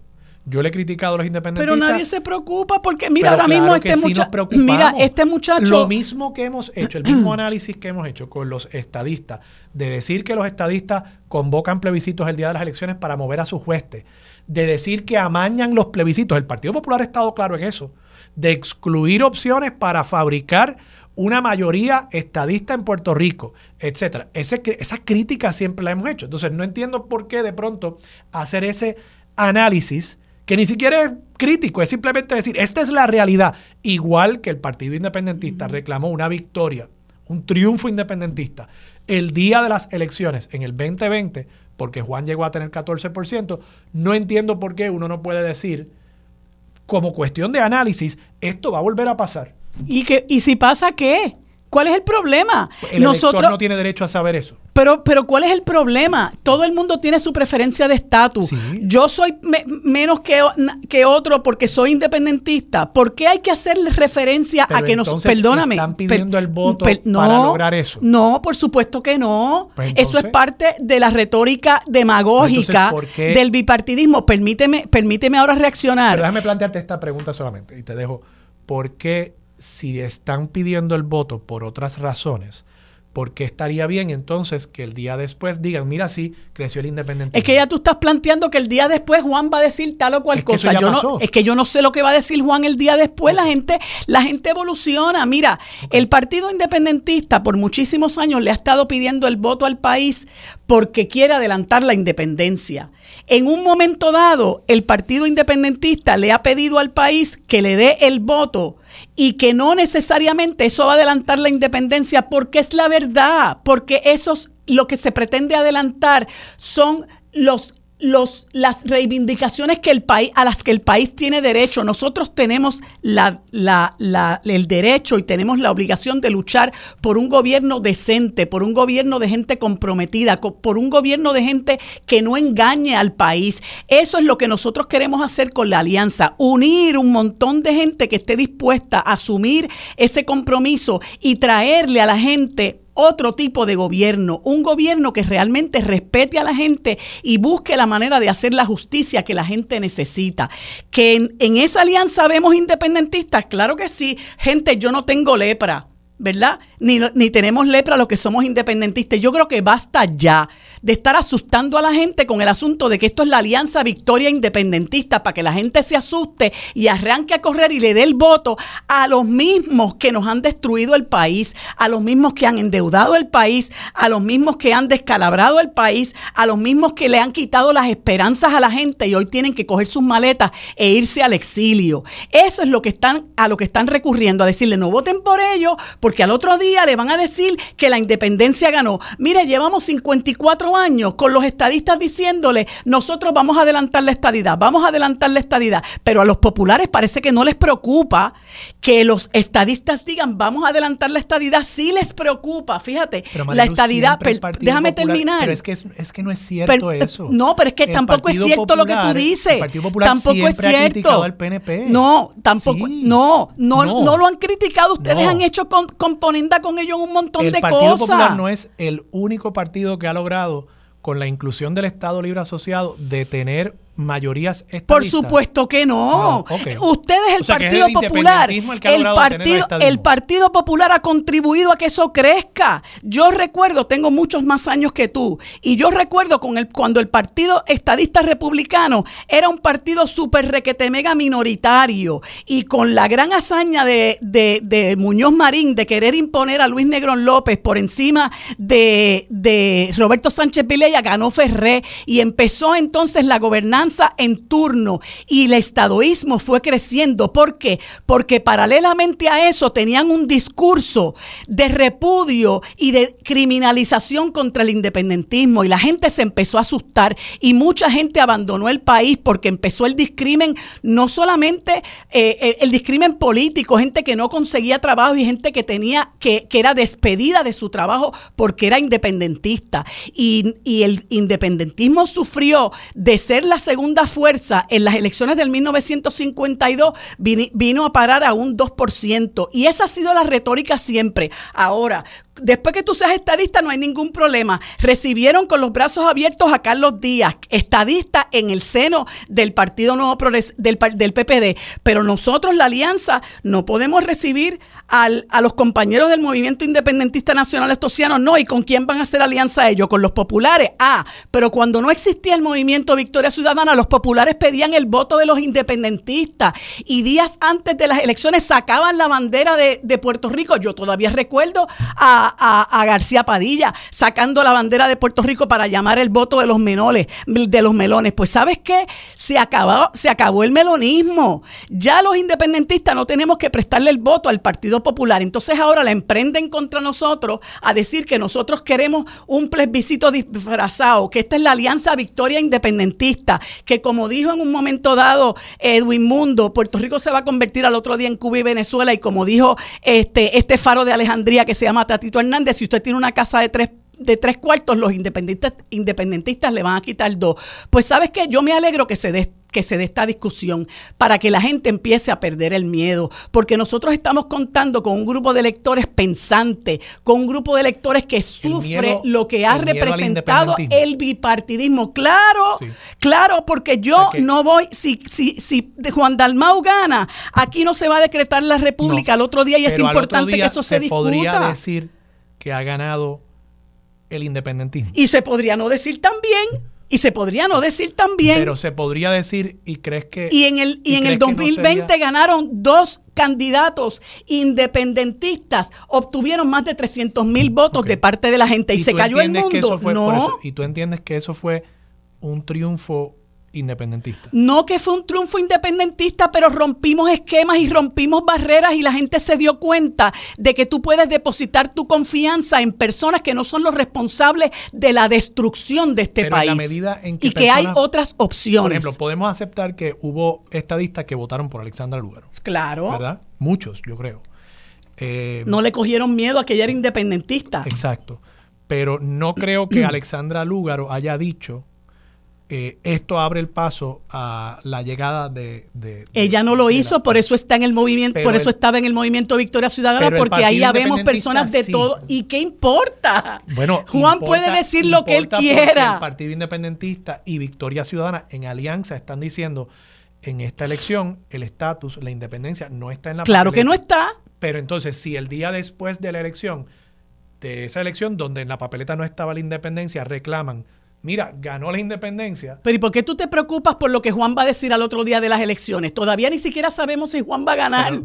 Yo le he criticado a los independentistas. Pero nadie se preocupa porque, mira, ahora mismo este, muchacho. mira, este muchacho. Lo mismo que hemos hecho, el mismo análisis que hemos hecho con los estadistas, de decir que los estadistas convocan plebiscitos el día de las elecciones para mover a sus huestes, de decir que amañan los plebiscitos. El Partido Popular ha estado claro en eso, de excluir opciones para fabricar una mayoría estadista en Puerto Rico, etcétera. Ese, esa crítica siempre la hemos hecho. Entonces, no entiendo por qué de pronto hacer ese análisis que ni siquiera es crítico, es simplemente decir, esta es la realidad. Igual que el Partido Independentista reclamó una victoria, un triunfo independentista el día de las elecciones en el 2020, porque Juan llegó a tener 14%, no entiendo por qué uno no puede decir, como cuestión de análisis, esto va a volver a pasar. ¿Y, que, y si pasa qué? ¿Cuál es el problema? El Nosotros no tiene derecho a saber eso. Pero, pero ¿cuál es el problema? Todo el mundo tiene su preferencia de estatus. Yo soy menos que, que, otro porque soy independentista. ¿Por qué hay que hacerle referencia a que nos... Perdóname. ¿Están pidiendo el voto para lograr eso? No, por supuesto que no. Pues eso es parte de la retórica demagógica del bipartidismo. Permíteme, permíteme ahora reaccionar. Pero déjame plantearte esta pregunta solamente y te dejo. ¿Por qué si están pidiendo el voto por otras razones, ¿por qué estaría bien entonces que el día después digan, mira, sí, creció el independentismo? Es que ya tú estás planteando que el día después Juan va a decir tal o cual cosa. yo no, es que yo no sé lo que va a decir Juan el día después. La gente, la gente evoluciona. Mira, el Partido Independentista por muchísimos años le ha estado pidiendo el voto al país porque quiere adelantar la independencia. En un momento dado, el Partido Independentista le ha pedido al país que le dé el voto y que no necesariamente eso va a adelantar la independencia porque es la verdad, porque eso lo que se pretende adelantar son los los, las reivindicaciones que el país, a las que el país tiene derecho. Nosotros tenemos el derecho y tenemos la obligación de luchar por un gobierno decente, por un gobierno de gente comprometida, por un gobierno de gente que no engañe al país. Eso es lo que nosotros queremos hacer con la alianza, unir un montón de gente que esté dispuesta a asumir ese compromiso y traerle a la gente otro tipo de gobierno, un gobierno que realmente respete a la gente y busque la manera de hacer la justicia que la gente necesita. Que en, esa alianza vemos independentistas, claro que sí, gente, yo no tengo lepra. ¿Verdad? Ni, ni, tenemos lepra los que somos independentistas. Yo creo que basta ya de estar asustando a la gente con el asunto de que esto es la Alianza Victoria Independentista para que la gente se asuste y arranque a correr y le dé el voto a los mismos que nos han destruido el país, a los mismos que han endeudado el país, a los mismos que han descalabrado el país, a los mismos que le han quitado las esperanzas a la gente y hoy tienen que coger sus maletas e irse al exilio. Eso es lo que están a lo que están recurriendo a decirle no voten por ellos porque al otro día le van a decir que la independencia ganó. Mire, llevamos 54 años con los estadistas diciéndole, nosotros vamos a adelantar la estadidad, vamos a adelantar la estadidad, pero a los populares parece que no les preocupa que los estadistas digan, vamos a adelantar la estadidad, sí les preocupa, fíjate, la estadidad, déjame terminar. Pero es que, es, que no es cierto eso. No, pero es que tampoco es cierto lo que tú dices. tampoco es cierto. Al PNP. No, tampoco, no, no, no, lo han criticado, ustedes han hecho con componenda con ellos un montón de cosas. El Partido Popular no es el único partido que ha logrado, con la inclusión del Estado Libre Asociado, de tener mayorías estadistas? Por supuesto que no. Ustedes, el Partido Popular, el, partido, el Partido Popular ha contribuido a que eso crezca. Yo recuerdo, tengo muchos más años que tú, y yo recuerdo con el, cuando el Partido Estadista Republicano era un partido súper requete mega minoritario, y con la gran hazaña de, de, Muñoz Marín de querer imponer a Luis Negrón López por encima de, de Roberto Sánchez Vilella, ganó Ferré, y empezó entonces la gobernanza en turno y el estadoísmo fue creciendo. ¿Por? Porque paralelamente a eso tenían un discurso de repudio y de criminalización contra el independentismo y la gente se empezó a asustar y mucha gente abandonó el país porque empezó el discrimen, no solamente eh, el, discrimen político, gente que no conseguía trabajo y gente que tenía que, que era despedida de su trabajo porque era independentista. Y, y el independentismo sufrió de ser la segunda segunda fuerza en las elecciones del 1952 vino a parar a un 2%. Y esa ha sido la retórica siempre. Ahora, después que tú seas estadista no hay ningún problema. Recibieron con los brazos abiertos a Carlos Díaz, estadista en el seno del Partido Nuevo Progres del, del PPD. Pero nosotros, la Alianza, no podemos recibir al, a los compañeros del Movimiento Independentista Nacional Estociano. No, ¿y con quién van a hacer alianza ellos? Con los populares. Ah, pero cuando no existía el Movimiento Victoria Ciudadana, los populares pedían el voto de los independentistas y días antes de las elecciones sacaban la bandera de, Puerto Rico. Yo todavía recuerdo a, a, García Padilla, sacando la bandera de Puerto Rico para llamar el voto de los menores, de los melones. Pues ¿sabes qué? Se acabó, se acabó el melonismo. Ya los independentistas no tenemos que prestarle el voto al Partido Popular. Entonces ahora la emprenden contra nosotros a decir que nosotros queremos un plebiscito disfrazado, que esta es la Alianza Victoria Independentista, que como dijo en un momento dado Edwin Mundo, Puerto Rico se va a convertir al otro día en Cuba y Venezuela y como dijo este, este faro de Alejandría que se llama Tatito Hernández, si usted tiene una casa de tres de tres cuartos, los independentistas, independentistas le van a quitar dos. Pues sabes que yo me alegro que se dé que se dé esta discusión para que la gente empiece a perder el miedo, porque nosotros estamos contando con un grupo de electores pensantes, con un grupo de electores que sufre lo que ha representado el bipartidismo. Claro, claro, porque yo no voy, si, si, si Juan Dalmau gana, aquí no se va a decretar la república al otro día y es importante que eso se, se podría decir que ha ganado el independentismo. Y se podría no decir también y se podría no decir también. Pero se podría decir, y crees que. Y en el, y, en el 2020 ganaron dos candidatos independentistas, obtuvieron más de 300 mil votos de parte de la gente y, se cayó el mundo. no. y tú entiendes que eso fue un triunfo independentista. No que fue un triunfo independentista, pero rompimos esquemas y rompimos barreras y la gente se dio cuenta de que tú puedes depositar tu confianza en personas que no son los responsables de la destrucción de este país. y que hay otras opciones. Por ejemplo, podemos aceptar que hubo estadistas que votaron por Alexandra Lugaro. Claro. ¿Verdad? Muchos, yo creo. Eh, no le cogieron miedo a que ella era independentista. Exacto. Pero no creo que Alexandra Lúgaro haya dicho eh, esto abre el paso a la llegada de... Ella no lo hizo, por eso está en el movimiento, por eso estaba en el movimiento Victoria Ciudadana, porque ahí vemos personas de todo. ¿Y qué importa? Bueno, Juan puede decir lo que él quiera. El Partido Independentista y Victoria Ciudadana en alianza están diciendo en esta elección el estatus, la independencia no está en la Claro que no está. Pero entonces, si el día después de la elección, de esa elección donde en la papeleta no estaba la independencia, reclaman mira, ganó la independencia. Pero ¿y por qué tú te preocupas por lo que Juan va a decir al otro día de las elecciones? Todavía ni siquiera sabemos si Juan va a ganar.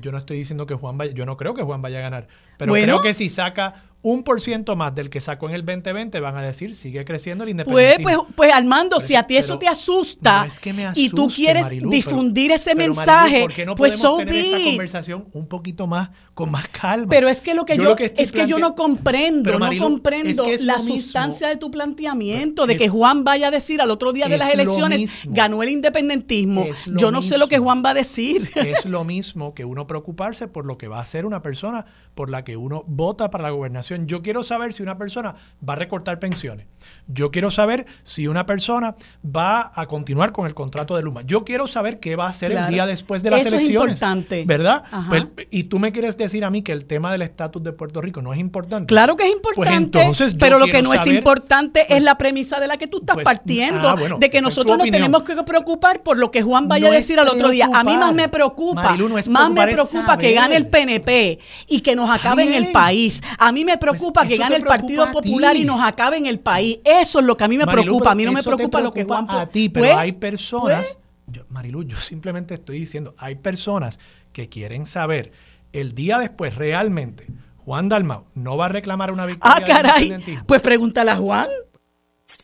yo no estoy diciendo que Juan vaya, yo no creo que Juan vaya a ganar, pero creo que si saca un por ciento más del que sacó en el 2020, van a decir, sigue creciendo el independentismo. Pues, pues, pues Armando, si a ti eso te asusta y tú quieres difundir ese mensaje, pues so tener esta conversación un poquito más, con más calma? Pero es que lo que yo, es que yo no comprendo, no comprendo la sustancia de tu planteamiento, de que Juan vaya a decir al otro día de las elecciones, ganó el independentismo. Yo no sé lo que Juan va a decir. Es lo mismo que uno preocuparse por lo que va a hacer una persona por la que uno vota para la gobernación yo quiero saber si una persona va a recortar pensiones. Yo quiero saber si una persona va a continuar con el contrato de Luma. Yo quiero saber qué va a hacer el día después de las Eso elecciones. Es importante. ¿Verdad? Pues, y tú me quieres decir a mí que el tema del estatus de Puerto Rico no es importante. Claro que es pues importante. pero lo que no es importante es pues la premisa de la que tú estás partiendo, ah, de que nosotros nos tenemos que preocupar por lo que Juan vaya a decir al otro día. A mí más me preocupa, más me preocupa que gane el PNP y que nos acabe en el país. A mí me preocupa pues que gane el Partido Popular y nos acabe en el país. Eso es lo que a mí me preocupa. A mí no me preocupa, lo que Juan... A ti, pero pues, hay personas... Pues. Marilu, yo simplemente estoy diciendo, hay personas que quieren saber el día después realmente Juan Dalmau no va a reclamar una victoria. Ah, caray. Pues pregúntale a Juan.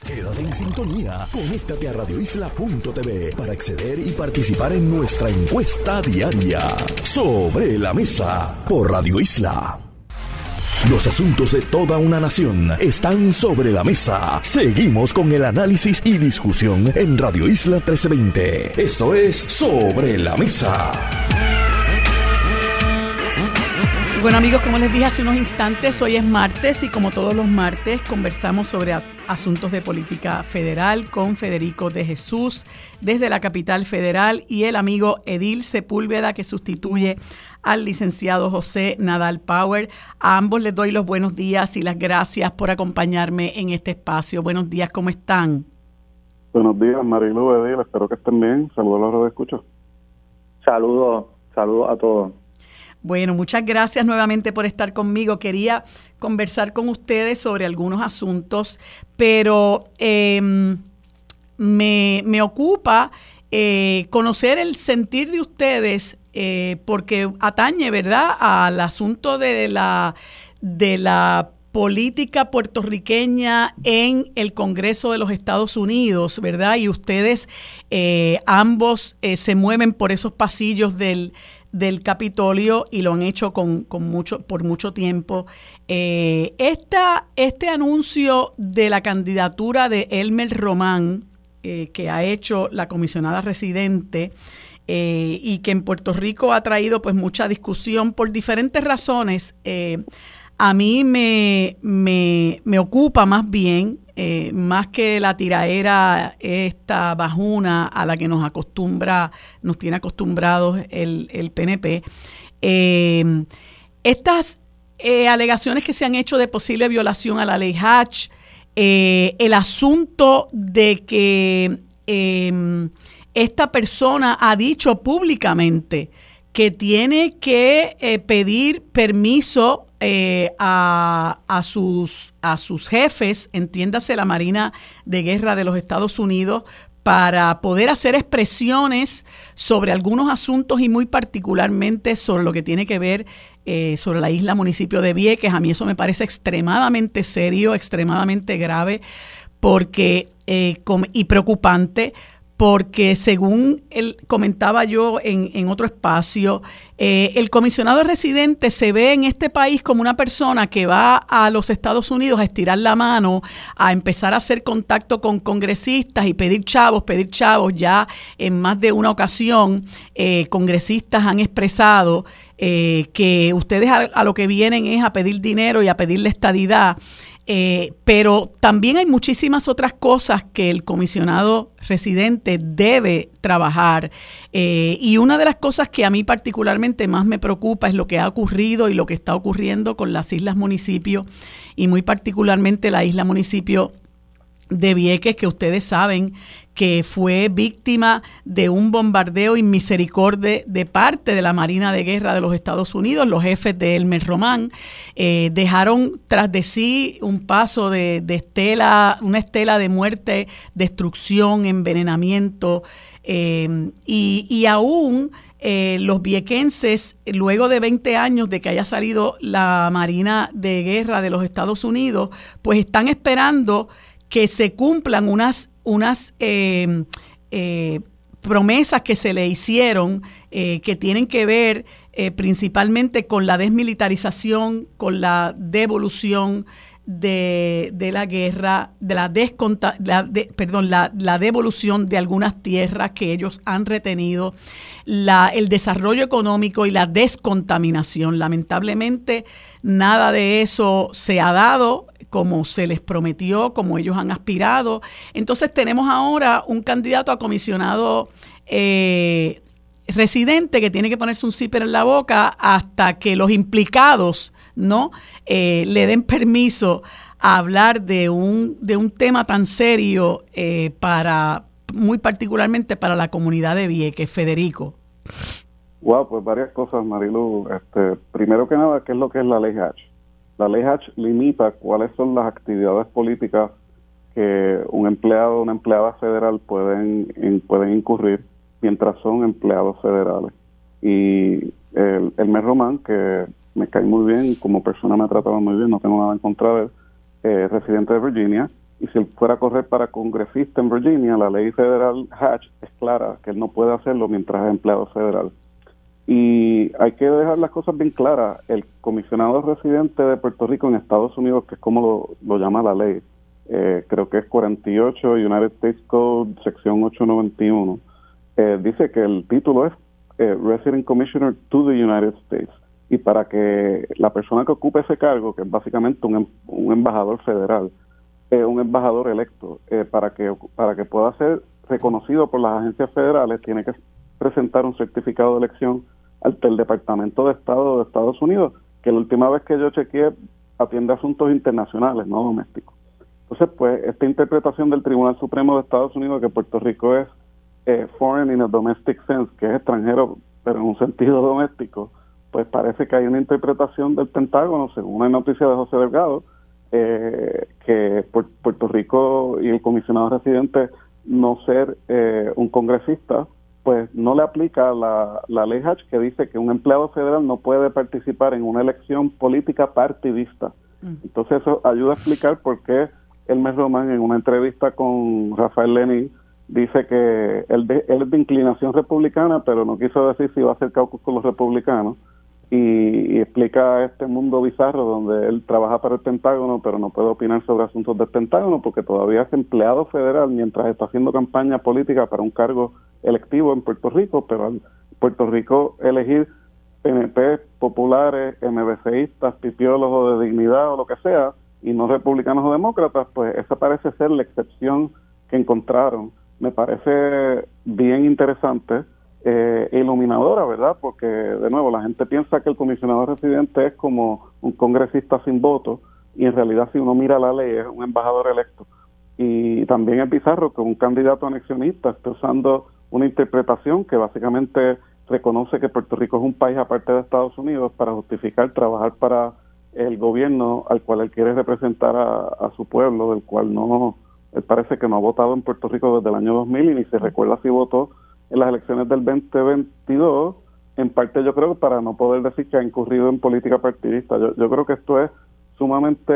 Quédate en sintonía. Conéctate a radioisla.tv para acceder y participar en nuestra encuesta diaria. Sobre la mesa por Radio Isla. Los asuntos de toda una nación están sobre la mesa. Seguimos con el análisis y discusión en Radio Isla 1320. Esto es Sobre la Mesa. Bueno amigos, como les dije hace unos instantes, hoy es martes y como todos los martes conversamos sobre asuntos de política federal con Federico de Jesús desde la capital federal y el amigo Edil Sepúlveda que sustituye al licenciado José Nadal Power. A ambos les doy los buenos días y las gracias por acompañarme en este espacio. Buenos días, ¿cómo están? Buenos días, Marilu Edil, espero que estén bien. Saludos a los de escucho. Saludos, saludos a todos. Bueno, muchas gracias nuevamente por estar conmigo. Quería conversar con ustedes sobre algunos asuntos, pero em, me, me, ocupa eh, conocer el sentir de ustedes eh, porque atañe, ¿verdad?, al asunto de la de la política puertorriqueña en el Congreso de los Estados Unidos, ¿verdad? Y ustedes eh, ambos se mueven por esos pasillos del, del Capitolio y lo han hecho con, con mucho, por mucho tiempo. Eh, este anuncio de la candidatura de Elmer Román, que ha hecho la comisionada residente, y que en Puerto Rico ha traído pues mucha discusión por diferentes razones a mí me, me, ocupa más bien, eh, más que la tiraera, esta bajuna a la que nos acostumbra, nos tiene acostumbrados el, el PNP. Em, estas eh, alegaciones que se han hecho de posible violación a la ley Hatch, eh, el asunto de que esta persona ha dicho públicamente que tiene que pedir permiso eh, a, sus, a sus jefes, entiéndase la Marina de Guerra de los Estados Unidos, para poder hacer expresiones sobre algunos asuntos y muy particularmente sobre lo que tiene que ver eh, sobre la isla municipio de Vieques. A mí eso me parece extremadamente serio, extremadamente grave porque, eh, y preocupante porque según él comentaba yo en, otro espacio, eh, el comisionado residente se ve en este país como una persona que va a los Estados Unidos a estirar la mano, a empezar a hacer contacto con congresistas y pedir chavos, pedir chavos. Ya en más de una ocasión, eh, congresistas han expresado eh, que ustedes a, lo que vienen es a pedir dinero y a pedirle estadidad. Eh, pero también hay muchísimas otras cosas que el comisionado residente debe trabajar. Eh, y una de las cosas que a mí particularmente más me preocupa es lo que ha ocurrido y lo que está ocurriendo con las islas municipio y muy particularmente la isla municipio de Vieques, que ustedes saben que fue víctima de un bombardeo inmisericordia de parte de la Marina de Guerra de los Estados Unidos, los jefes de Elmer Román, eh, dejaron tras de sí un paso de, estela, una estela de muerte, destrucción, envenenamiento, eh, y, aún eh, los viequenses, luego de 20 años de que haya salido la Marina de Guerra de los Estados Unidos, pues están esperando que se cumplan unas, unas eh, eh, promesas que se le hicieron eh, que tienen que ver principalmente con la desmilitarización, con la devolución de, la guerra, de la, desconta, perdón, la, devolución de algunas tierras que ellos han retenido, la, el desarrollo económico y la descontaminación. Lamentablemente, nada de eso se ha dado como se les prometió, como ellos han aspirado. Entonces tenemos ahora un candidato a comisionado eh, residente que tiene que ponerse un zipper en la boca hasta que los implicados no eh, le den permiso a hablar de un, de un tema tan serio eh, para muy particularmente para la comunidad de Vieques, Federico. Wow, pues varias cosas, Marilu. Este, primero que nada, ¿qué es lo que es la ley Hatch? La ley Hatch limita cuáles son las actividades políticas que un empleado o una empleada federal pueden, pueden incurrir mientras son empleados federales. Y el, el Román, que me cae muy bien, como persona me ha tratado muy bien, no tengo nada en contra de él, eh, residente de Virginia, y si él fuera a correr para congresista en Virginia, la ley federal Hatch es clara, que él no puede hacerlo mientras es empleado federal. Y hay que dejar las cosas bien claras. El comisionado residente de Puerto Rico en Estados Unidos, que es como lo, llama la ley, eh, creo que es 48 United States Code, sección 891, eh, dice que el título es eh, Resident Commissioner to the United States. Y para que la persona que ocupe ese cargo, que es básicamente un, em, un embajador federal, un embajador electo, para, que, para que pueda ser reconocido por las agencias federales, tiene que presentar un certificado de elección ante el Departamento de Estado de Estados Unidos, que la última vez que yo chequeé atiende asuntos internacionales, no domésticos. Entonces, pues, esta interpretación del Tribunal Supremo de Estados Unidos que Puerto Rico es eh, foreign in a domestic sense, que es extranjero, pero en un sentido doméstico, pues parece que hay una interpretación del Pentágono, según una noticia de José Delgado, eh, que Puerto Rico y el comisionado residente no ser eh, un congresista pues no le aplica la, la ley Hatch que dice que un empleado federal no puede participar en una elección política partidista. Mm. Entonces eso ayuda a explicar por qué Elmer Román en una entrevista con Rafael Lenin dice que él, él, es de inclinación republicana, pero no quiso decir si iba a hacer caucus con los republicanos y, explica este mundo bizarro donde él trabaja para el Pentágono, pero no puede opinar sobre asuntos del Pentágono porque todavía es empleado federal mientras está haciendo campaña política para un cargo electivo en Puerto Rico, pero en Puerto Rico elegir PNP populares, MBCistas, pipiólogos de dignidad o lo que sea, y no republicanos o demócratas, pues esa parece ser la excepción que encontraron. Me parece bien interesante eh, iluminadora, ¿verdad? Porque, de nuevo, la gente piensa que el comisionado residente es como un congresista sin voto y en realidad si uno mira la ley es un embajador electo. Y también es bizarro que un candidato anexionista esté usando una interpretación que básicamente reconoce que Puerto Rico es un país aparte de Estados Unidos para justificar trabajar para el gobierno al cual él quiere representar a, su pueblo, del cual no, él parece que no ha votado en Puerto Rico desde el año 2000 y ni se recuerda si votó en las elecciones del 2022, en parte yo creo para no poder decir que ha incurrido en política partidista. Yo, yo creo que esto es sumamente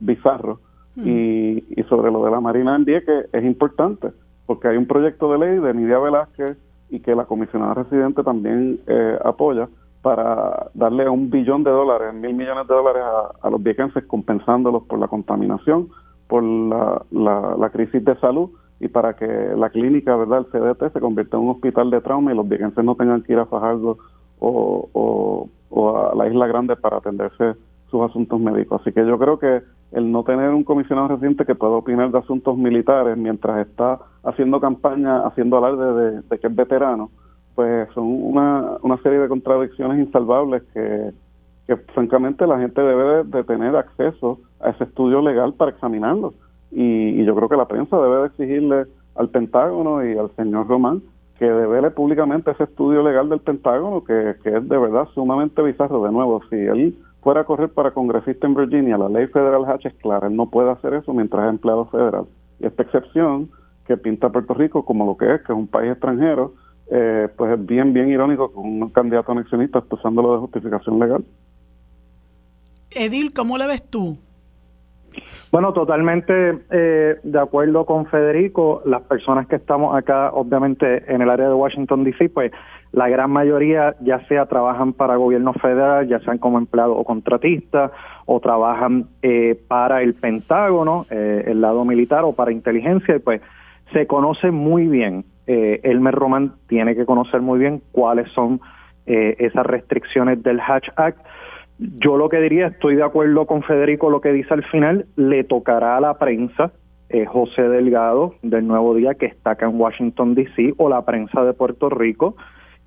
bizarro hmm. y, y, sobre lo de la Marina en que es importante porque hay un proyecto de ley de Nidia Velázquez y que la comisionada residente también eh, apoya para darle un billón de dólares, mil millones de dólares a, los viejenses compensándolos por la contaminación, por la, la, la crisis de salud y para que la clínica, ¿verdad? El CDT se convierta en un hospital de trauma y los viejenses no tengan que ir a Fajardo o, o, a la Isla Grande para atenderse sus asuntos médicos. Así que yo creo que el no tener un comisionado reciente que pueda opinar de asuntos militares mientras está haciendo campaña, haciendo alarde de, que es veterano, pues son una, una serie de contradicciones insalvables que, que francamente la gente debe de tener acceso a ese estudio legal para examinarlo y, yo creo que la prensa debe de exigirle al Pentágono y al señor Román que devele públicamente ese estudio legal del Pentágono que, es de verdad sumamente bizarro. De nuevo, si él fuera a correr para congresista en Virginia, la ley federal H es clara, él no puede hacer eso mientras es empleado federal. Y esta excepción que pinta Puerto Rico como lo que es, que es un país extranjero, eh, pues es bien, bien irónico con un candidato anexionista usándolo de justificación legal. Edil, ¿cómo le ves tú? Bueno, totalmente eh, de acuerdo con Federico. Las personas que estamos acá, obviamente, en el área de Washington, D.C., pues la gran mayoría ya sea trabajan para gobierno federal, ya sean como empleados o contratistas, o trabajan eh, para el Pentágono, eh, el lado militar, o para inteligencia, y pues se conoce muy bien. Elmer Roman tiene que conocer muy bien cuáles son esas restricciones del Hatch Act yo lo que diría, estoy de acuerdo con Federico lo que dice al final, le tocará a la prensa, eh, José Delgado del Nuevo Día, que está acá en Washington, D.C., o la prensa de Puerto Rico,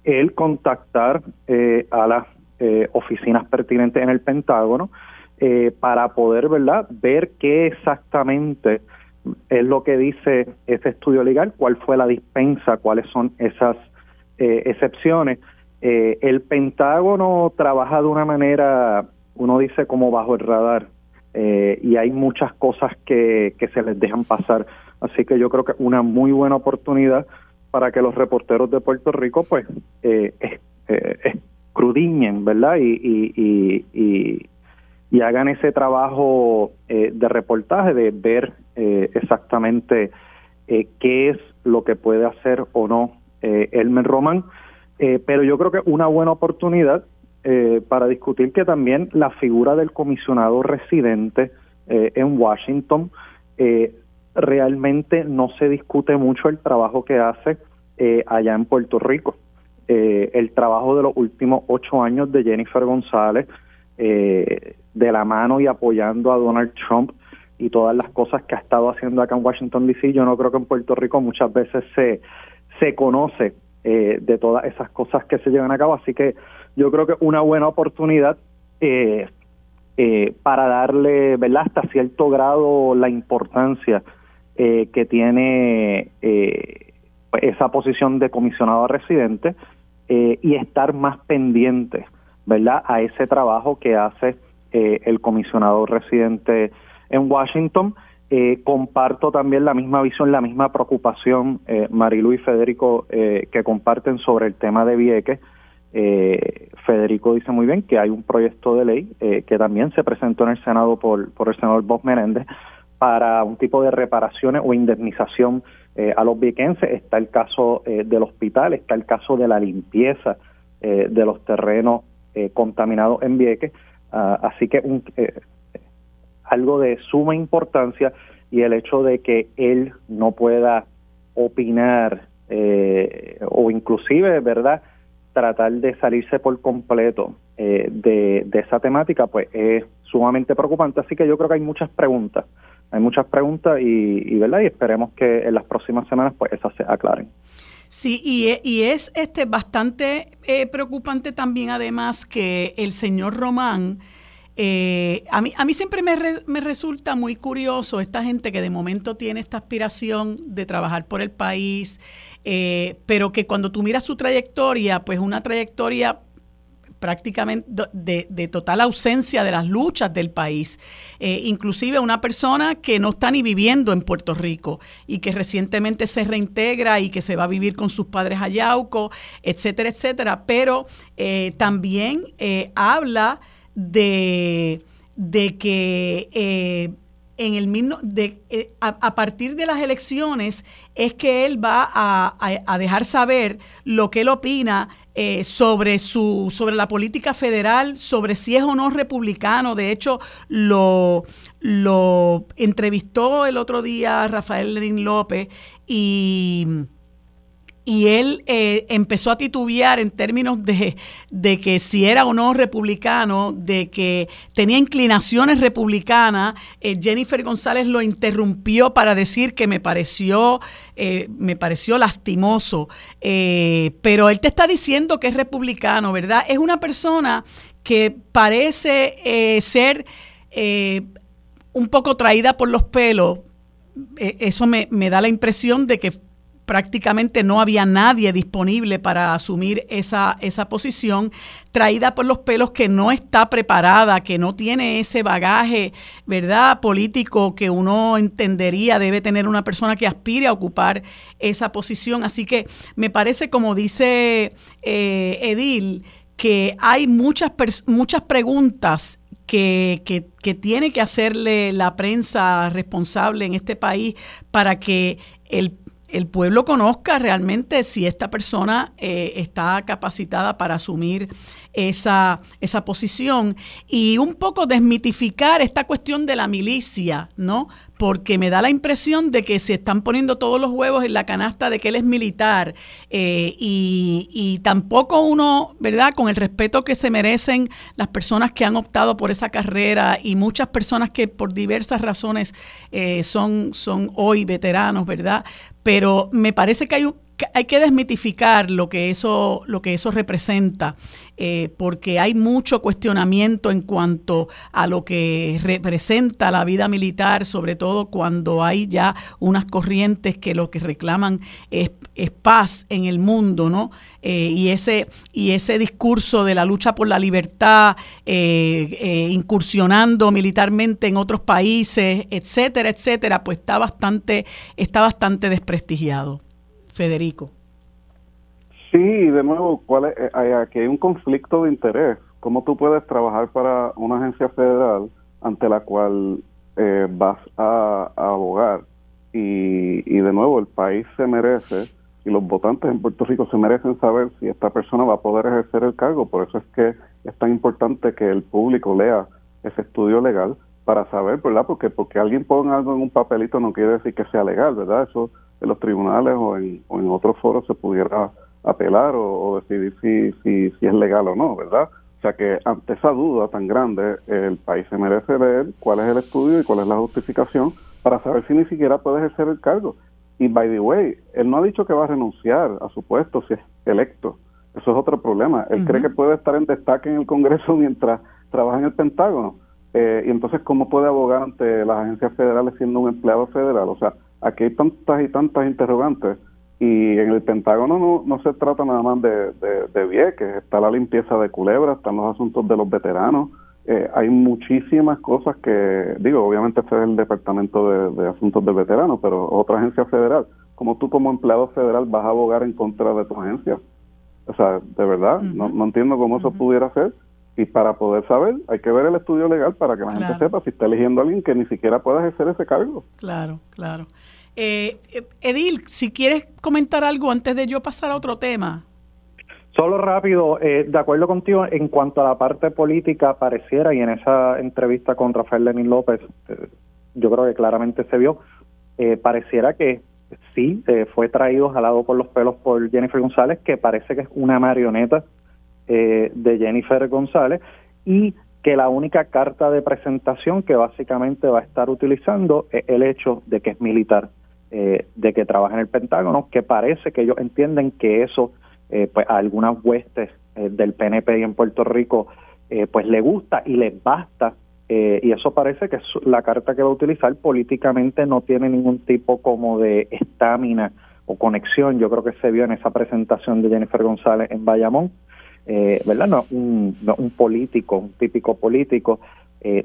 el contactar eh, a las eh, oficinas pertinentes en el Pentágono para poder verdad ver qué exactamente es lo que dice ese estudio legal, cuál fue la dispensa, cuáles son esas excepciones eh, el Pentágono trabaja de una manera, uno dice como bajo el radar, eh, y hay muchas cosas que, que se les dejan pasar. Así que yo creo que una muy buena oportunidad para que los reporteros de Puerto Rico, pues, eh, escrudiñen, ¿verdad? Y, y, y, hagan ese trabajo de reportaje, de ver exactamente qué es lo que puede hacer o no Elmer Roman eh, pero yo creo que una buena oportunidad eh, para discutir que también la figura del comisionado residente eh, en Washington realmente no se discute mucho el trabajo que hace allá en Puerto Rico. el trabajo de los últimos ocho años de Jennifer González, de la mano y apoyando a Donald Trump y todas las cosas que ha estado haciendo acá en Washington DC, yo no creo que en Puerto Rico muchas veces se, se conoce eh, de todas esas cosas que se llevan a cabo. Así que yo creo que una buena oportunidad eh, eh, para darle, ¿verdad?, hasta cierto grado la importancia que tiene pues, esa posición de comisionado residente y estar más pendiente, ¿verdad?, a ese trabajo que hace el comisionado residente en Washington. Eh, comparto también la misma visión, la misma preocupación, eh, Marilu y Federico, eh, que comparten sobre el tema de Vieques. Eh, Federico dice muy bien que hay un proyecto de ley que también se presentó en el Senado por, por el senador Bob Menéndez para un tipo de reparaciones o indemnización a los viequenses. Está el caso del hospital, está el caso de la limpieza de los terrenos contaminados en Vieques. Ah, así que un, algo de suma importancia y el hecho de que él no pueda opinar eh, o inclusive, ¿verdad?, tratar de salirse por completo eh, de, esa temática, pues es sumamente preocupante. Así que yo creo que hay muchas preguntas, hay muchas preguntas y, ¿verdad? Y esperemos que en las próximas semanas pues esas se aclaren. Sí, y, y es este bastante eh, preocupante también además que el señor Román eh, a, mí, a mí siempre me, resulta muy curioso esta gente que de momento tiene esta aspiración de trabajar por el país, eh, pero que cuando tú miras su trayectoria, pues una trayectoria prácticamente de, total ausencia de las luchas del país. Eh, inclusive una persona que no está ni viviendo en Puerto Rico y que recientemente se reintegra y que se va a vivir con sus padres a Yauco, etcétera, etcétera. Pero también habla de, de que eh, en el de, eh, a, partir de las elecciones es que él va a, dejar saber lo que él opina eh, sobre su sobre la política federal, sobre si es o no republicano. De hecho, lo, lo entrevistó el otro día Rafael Lenín López y y él eh, empezó a titubear en términos de, que si era o no republicano, de que tenía inclinaciones republicanas. Eh, Jennifer González lo interrumpió para decir que me pareció, eh, me pareció lastimoso. pero él te está diciendo que es republicano, ¿verdad? Es una persona que parece ser un poco traída por los pelos. Eso me, me da la impresión de que prácticamente no había nadie disponible para asumir esa, esa posición, traída por los pelos que no está preparada, que no tiene ese bagaje, ¿verdad?, político que uno entendería debe tener una persona que aspire a ocupar esa posición. Así que me parece, como dice eh, Edil, que hay muchas, muchas preguntas que, que, que, tiene que hacerle la prensa responsable en este país para que el, el pueblo conozca realmente si esta persona eh, está capacitada para asumir esa, esa posición y un poco desmitificar esta cuestión de la milicia, ¿no? Porque me da la impresión de que se están poniendo todos los huevos en la canasta de que él es militar eh, y, y, tampoco uno, ¿verdad? Con el respeto que se merecen las personas que han optado por esa carrera y muchas personas que por diversas razones eh, son, son hoy veteranos, ¿verdad? Pero me parece que hay un hay que desmitificar lo que eso, lo que eso representa, eh, porque hay mucho cuestionamiento en cuanto a lo que representa la vida militar, sobre todo cuando hay ya unas corrientes que lo que reclaman es, paz en el mundo, ¿no? Eh, y ese y ese discurso de la lucha por la libertad, eh, incursionando militarmente en otros países, etcétera, etcétera, pues está bastante está bastante desprestigiado. Federico. Sí, de nuevo, ¿cuál es? Eh, aquí hay un conflicto de interés. ¿Cómo tú puedes trabajar para una agencia federal ante la cual eh, vas a, abogar? Y, y de nuevo, el país se merece y los votantes en Puerto Rico se merecen saber si esta persona va a poder ejercer el cargo. Por eso es que es tan importante que el público lea ese estudio legal para saber, ¿verdad? Porque porque alguien ponga algo en un papelito no quiere decir que sea legal, ¿verdad? Eso en los tribunales o en, o en otros foros se pudiera apelar o, decidir si, si, si es legal o no, ¿verdad? O sea que ante esa duda tan grande, el país se merece ver cuál es el estudio y cuál es la justificación para saber si ni siquiera puede ejercer el cargo. Y by the way, él no ha dicho que va a renunciar a su puesto si es electo. Eso es otro problema. Él cree que puede estar en destaque en el Congreso mientras trabaja en el Pentágono. Eh, y entonces, ¿cómo puede abogar ante las agencias federales siendo un empleado federal? O sea, aquí hay tantas y tantas interrogantes y en el Pentágono no, no se trata nada más de, de, Vieques, está la limpieza de culebras, están los asuntos de los veteranos, eh, hay muchísimas cosas que, digo, obviamente este es el Departamento de, Asuntos del Veterano, pero otra agencia federal, como tú como empleado federal vas a abogar en contra de tu agencia. O sea, de verdad, no, no, entiendo cómo eso pudiera ser. Y para poder saber, hay que ver el estudio legal para que la gente sepa si está eligiendo a alguien que ni siquiera pueda ejercer ese cargo. Claro, claro. Eh, Edil, si quieres comentar algo antes de yo pasar a otro tema. Solo rápido, eh, de acuerdo contigo, en cuanto a la parte política, pareciera, y en esa entrevista con Rafael Lenín López, eh, yo creo que claramente se vio, eh, pareciera que sí, fue traído jalado por los pelos por Jennifer González, que parece que es una marioneta de Jennifer González, y que la única carta de presentación que básicamente va a estar utilizando es el hecho de que es militar, de que trabaja en el Pentágono, que parece que ellos entienden que eso eh, pues a algunas huestes eh, del PNP en Puerto Rico eh, pues le gusta y les basta y eso parece que es la carta que va a utilizar políticamente no tiene ningún tipo como de estamina o conexión. Yo creo que se vio en esa presentación de Jennifer González en Bayamón verdad no un, no un político un típico político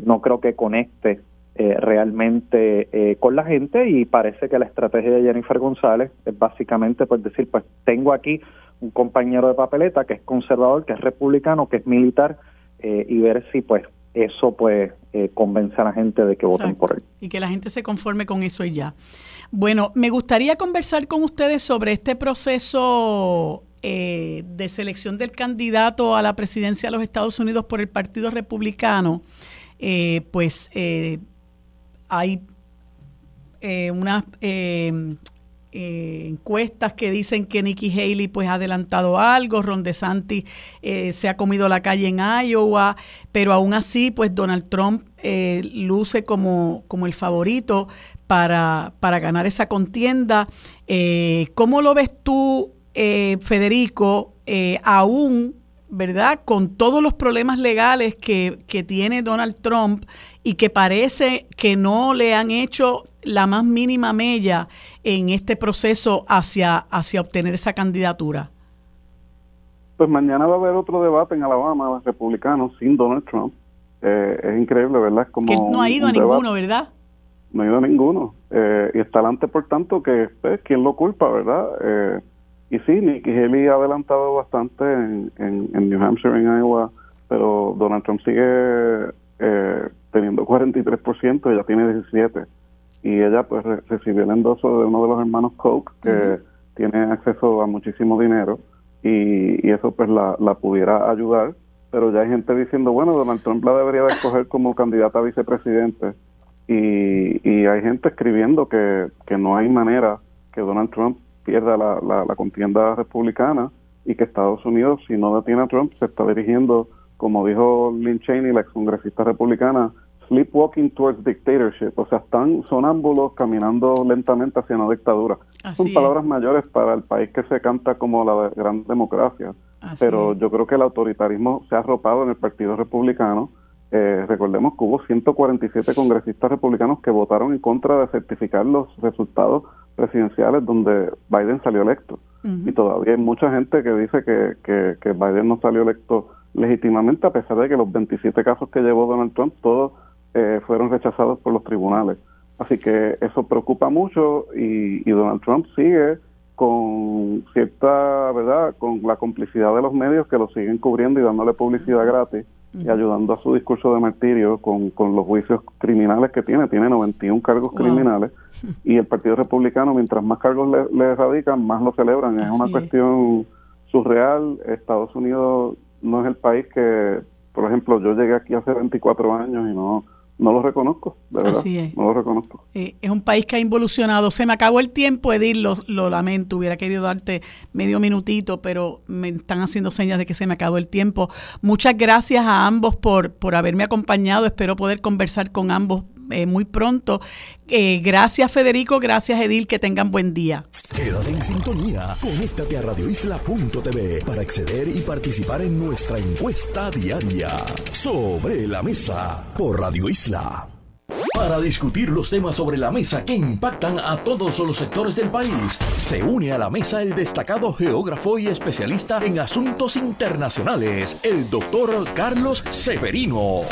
no creo que conecte realmente con la gente y parece que la estrategia de Jennifer González es básicamente pues decir pues tengo aquí un compañero de papeleta que es conservador, que es republicano, que es militar, eh, y ver si pues eso pues eh, convence a la gente de que voten por él. Y que la gente se conforme con eso y ya. Bueno, me gustaría conversar con ustedes sobre este proceso eh, de selección del candidato a la presidencia de los Estados Unidos por el Partido Republicano. pues hay unas eh, encuestas que dicen que Nikki Haley pues ha adelantado algo, Ron DeSantis eh, se ha comido la calle en Iowa, pero aún así pues Donald Trump eh, luce como, como el favorito para, para ganar esa contienda. ¿Cómo lo ves tú, Federico, aún ¿verdad? Con todos los problemas legales que, que, tiene Donald Trump y que parece que no le han hecho la más mínima mella en este proceso hacia, hacia obtener esa candidatura? Pues mañana va a haber otro debate en Alabama, los republicanos, sin Donald Trump. Eh, es increíble, ¿verdad? como que no ha ido a ninguno, ¿verdad? No ha ido a ninguno. Eh, y está delante, por tanto, que pues, ¿quién lo culpa, verdad? Eh, y sí, Nikki Haley ha adelantado bastante en, en, New Hampshire, en Iowa, pero Donald Trump sigue teniendo 43%, ella tiene 17% y ella pues recibió el endoso de uno de los hermanos Koch que tiene acceso a muchísimo dinero y, eso pues la, pudiera ayudar. Pero ya hay gente diciendo bueno Donald Trump la debería de escoger como candidata a vicepresidente y, y hay gente escribiendo que, que no hay manera que Donald Trump pierda la, la, contienda republicana y que Estados Unidos si no detiene a Trump se está dirigiendo como dijo Lynn Cheney la excongresista republicana sleepwalking towards dictatorship, o sea, están sonámbulos caminando lentamente hacia una dictadura. Son palabras mayores para el país que se canta como la gran democracia, pero yo creo que el autoritarismo se ha arropado en el Partido Republicano. Eh, recordemos que hubo 147 congresistas republicanos que votaron en contra de certificar los resultados presidenciales donde Biden salió electo. Y todavía hay mucha gente que dice que, que, que Biden no salió electo legítimamente, a pesar de que los 27 casos que llevó Donald Trump, todos eh, fueron rechazados por los tribunales. Así que eso preocupa mucho y, Donald Trump sigue con cierta, ¿verdad?, con la complicidad de los medios que lo siguen cubriendo y dándole publicidad gratis y ayudando a su discurso de martirio con, con los juicios criminales que tiene. Tiene 91 cargos criminales y el Partido Republicano, mientras más cargos le, le radican, más lo celebran. Es una cuestión surreal. Estados Unidos no es el país que, por ejemplo, yo llegué aquí hace 24 años y no no lo reconozco, de verdad. Así es. No lo reconozco. Eh, es un país que ha involucionado. Se me acabó el tiempo, Edil, lo, lo, lamento. Hubiera querido darte medio minutito, pero me están haciendo señas de que se me acabó el tiempo. Muchas gracias a ambos por, por haberme acompañado. Espero poder conversar con ambos eh, muy pronto. Eh, gracias Federico, gracias Edil, que tengan buen día. Quédate en sintonía, conéctate a radioisla.tv para acceder y participar en nuestra encuesta diaria sobre la mesa por Radio Isla. Para discutir los temas sobre la mesa que impactan a todos los sectores del país, se une a la mesa el destacado geógrafo y especialista en asuntos internacionales, el doctor Carlos Severino.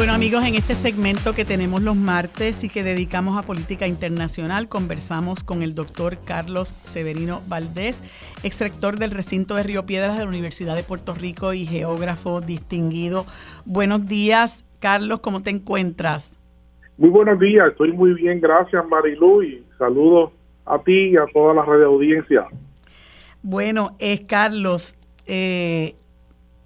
Bueno amigos, en este segmento que tenemos los martes y que dedicamos a política internacional, conversamos con el doctor Carlos Severino Valdés, exrector del recinto de Río Piedras de la Universidad de Puerto Rico y geógrafo distinguido. Buenos días, Carlos, ¿cómo te encuentras? Muy buenos días, estoy muy bien, gracias Marilu y saludos a ti y a toda la radio audiencia. Bueno, es Carlos, eh,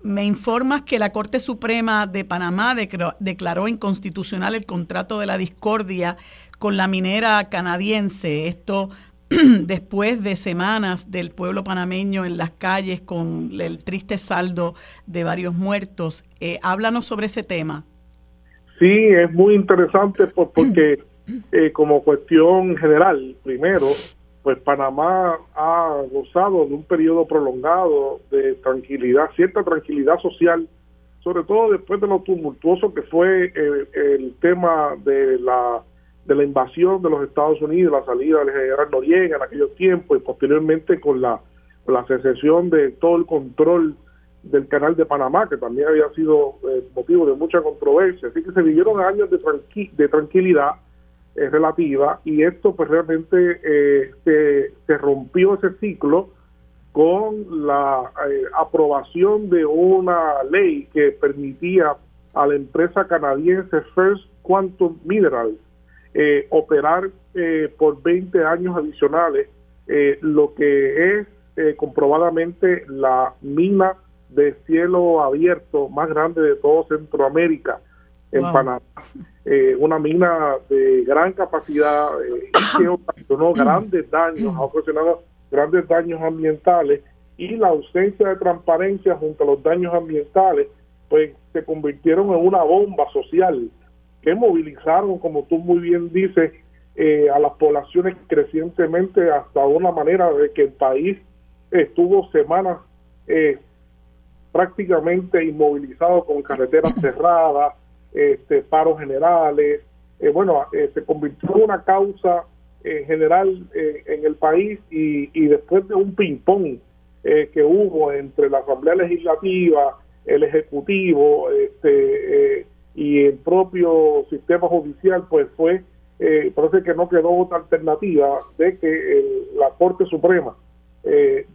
me informas que la Corte Suprema de Panamá declaró inconstitucional el contrato de la discordia con la minera canadiense. Esto después de semanas del pueblo panameño en las calles con el triste saldo de varios muertos. Eh, háblanos sobre ese tema. Sí, es muy interesante porque eh, como cuestión general, primero, pues Panamá ha gozado de un periodo prolongado de tranquilidad, cierta tranquilidad social, sobre todo después de lo tumultuoso que fue el, tema de la de la invasión de los Estados Unidos, la salida del general Noriega en aquellos tiempos y posteriormente con la, la secesión de todo el control del canal de Panamá, que también había sido eh, motivo de mucha controversia. Así que se vivieron años de, de tranquilidad es relativa y esto pues realmente eh, se, rompió ese ciclo con la eh, aprobación de una ley que permitía a la empresa canadiense First Quantum Minerals eh, operar por 20 años adicionales lo que es comprobadamente la mina de cielo abierto más grande de todo Centroamérica en Panamá. Eh, una mina de gran capacidad eh, que ocasionó grandes daños, ha ocasionado grandes daños ambientales y la ausencia de transparencia junto a los daños ambientales, pues se convirtieron en una bomba social que movilizaron, como tú muy bien dices, eh, a las poblaciones crecientemente hasta una manera de que el país estuvo semanas prácticamente inmovilizado con carreteras cerradas, este, paros generales. Eh, bueno, eh, se convirtió en una causa eh, general en el país y, y después de un ping-pong que hubo entre la Asamblea Legislativa, el Ejecutivo este, y el propio sistema judicial, pues fue, parece que no quedó otra alternativa de que la Corte Suprema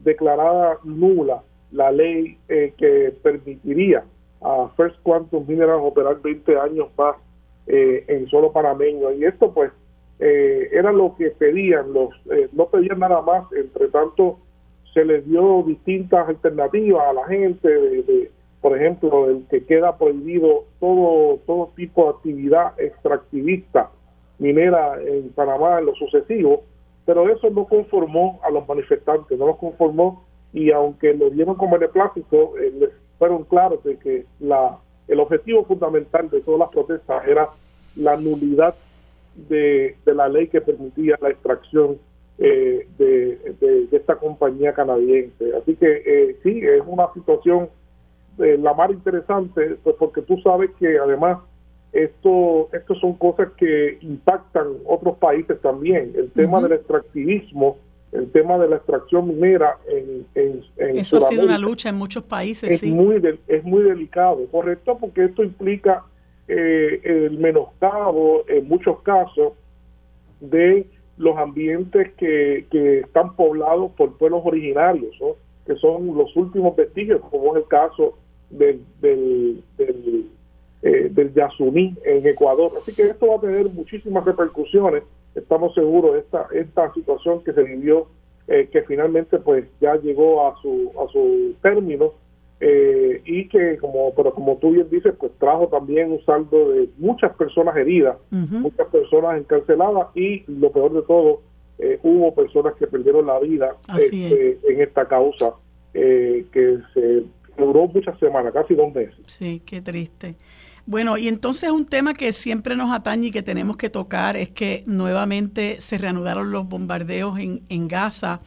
declarara nula la ley que permitiría a First Quantum Minerals operar 20 años más eh, en solo panameño. Y esto pues eh, era lo que pedían, los eh, no pedían nada más, entre tanto se les dio distintas alternativas a la gente, de, por ejemplo, el que queda prohibido todo, todo tipo de actividad extractivista minera en Panamá en lo sucesivo, pero eso no conformó a los manifestantes, no los conformó y aunque lo dieron como beneplácito, les fueron claros de que la, el objetivo fundamental de todas las protestas era la nulidad de, la ley que permitía la extracción eh, de, esta compañía canadiense. Así que eh, sí, es una situación eh, la más interesante, pues porque tú sabes que además esto, esto son cosas que impactan otros países también. El tema del extractivismo el tema de la extracción minera en, en, Eso ha sido una lucha en muchos países, es Muy es muy delicado, ¿correcto? Porque esto implica eh, el menoscabo, en muchos casos, de los ambientes que, que están poblados por pueblos originarios, que son los últimos vestigios, como es el caso del, del, del, eh, del Yasuní en Ecuador. Así que esto va a tener muchísimas repercusiones estamos seguros esta, esta situación que se vivió, eh, que finalmente pues ya llegó a su, a su término eh, y que como, pero como tú bien dices, pues trajo también un saldo de muchas personas heridas, muchas personas encarceladas y lo peor de todo, eh, hubo personas que perdieron la vida este, en esta causa que se duró muchas semanas, casi dos meses. Sí, qué triste. Bueno, y entonces un tema que siempre nos atañe y que tenemos que tocar es que nuevamente se reanudaron los bombardeos en, en Gaza.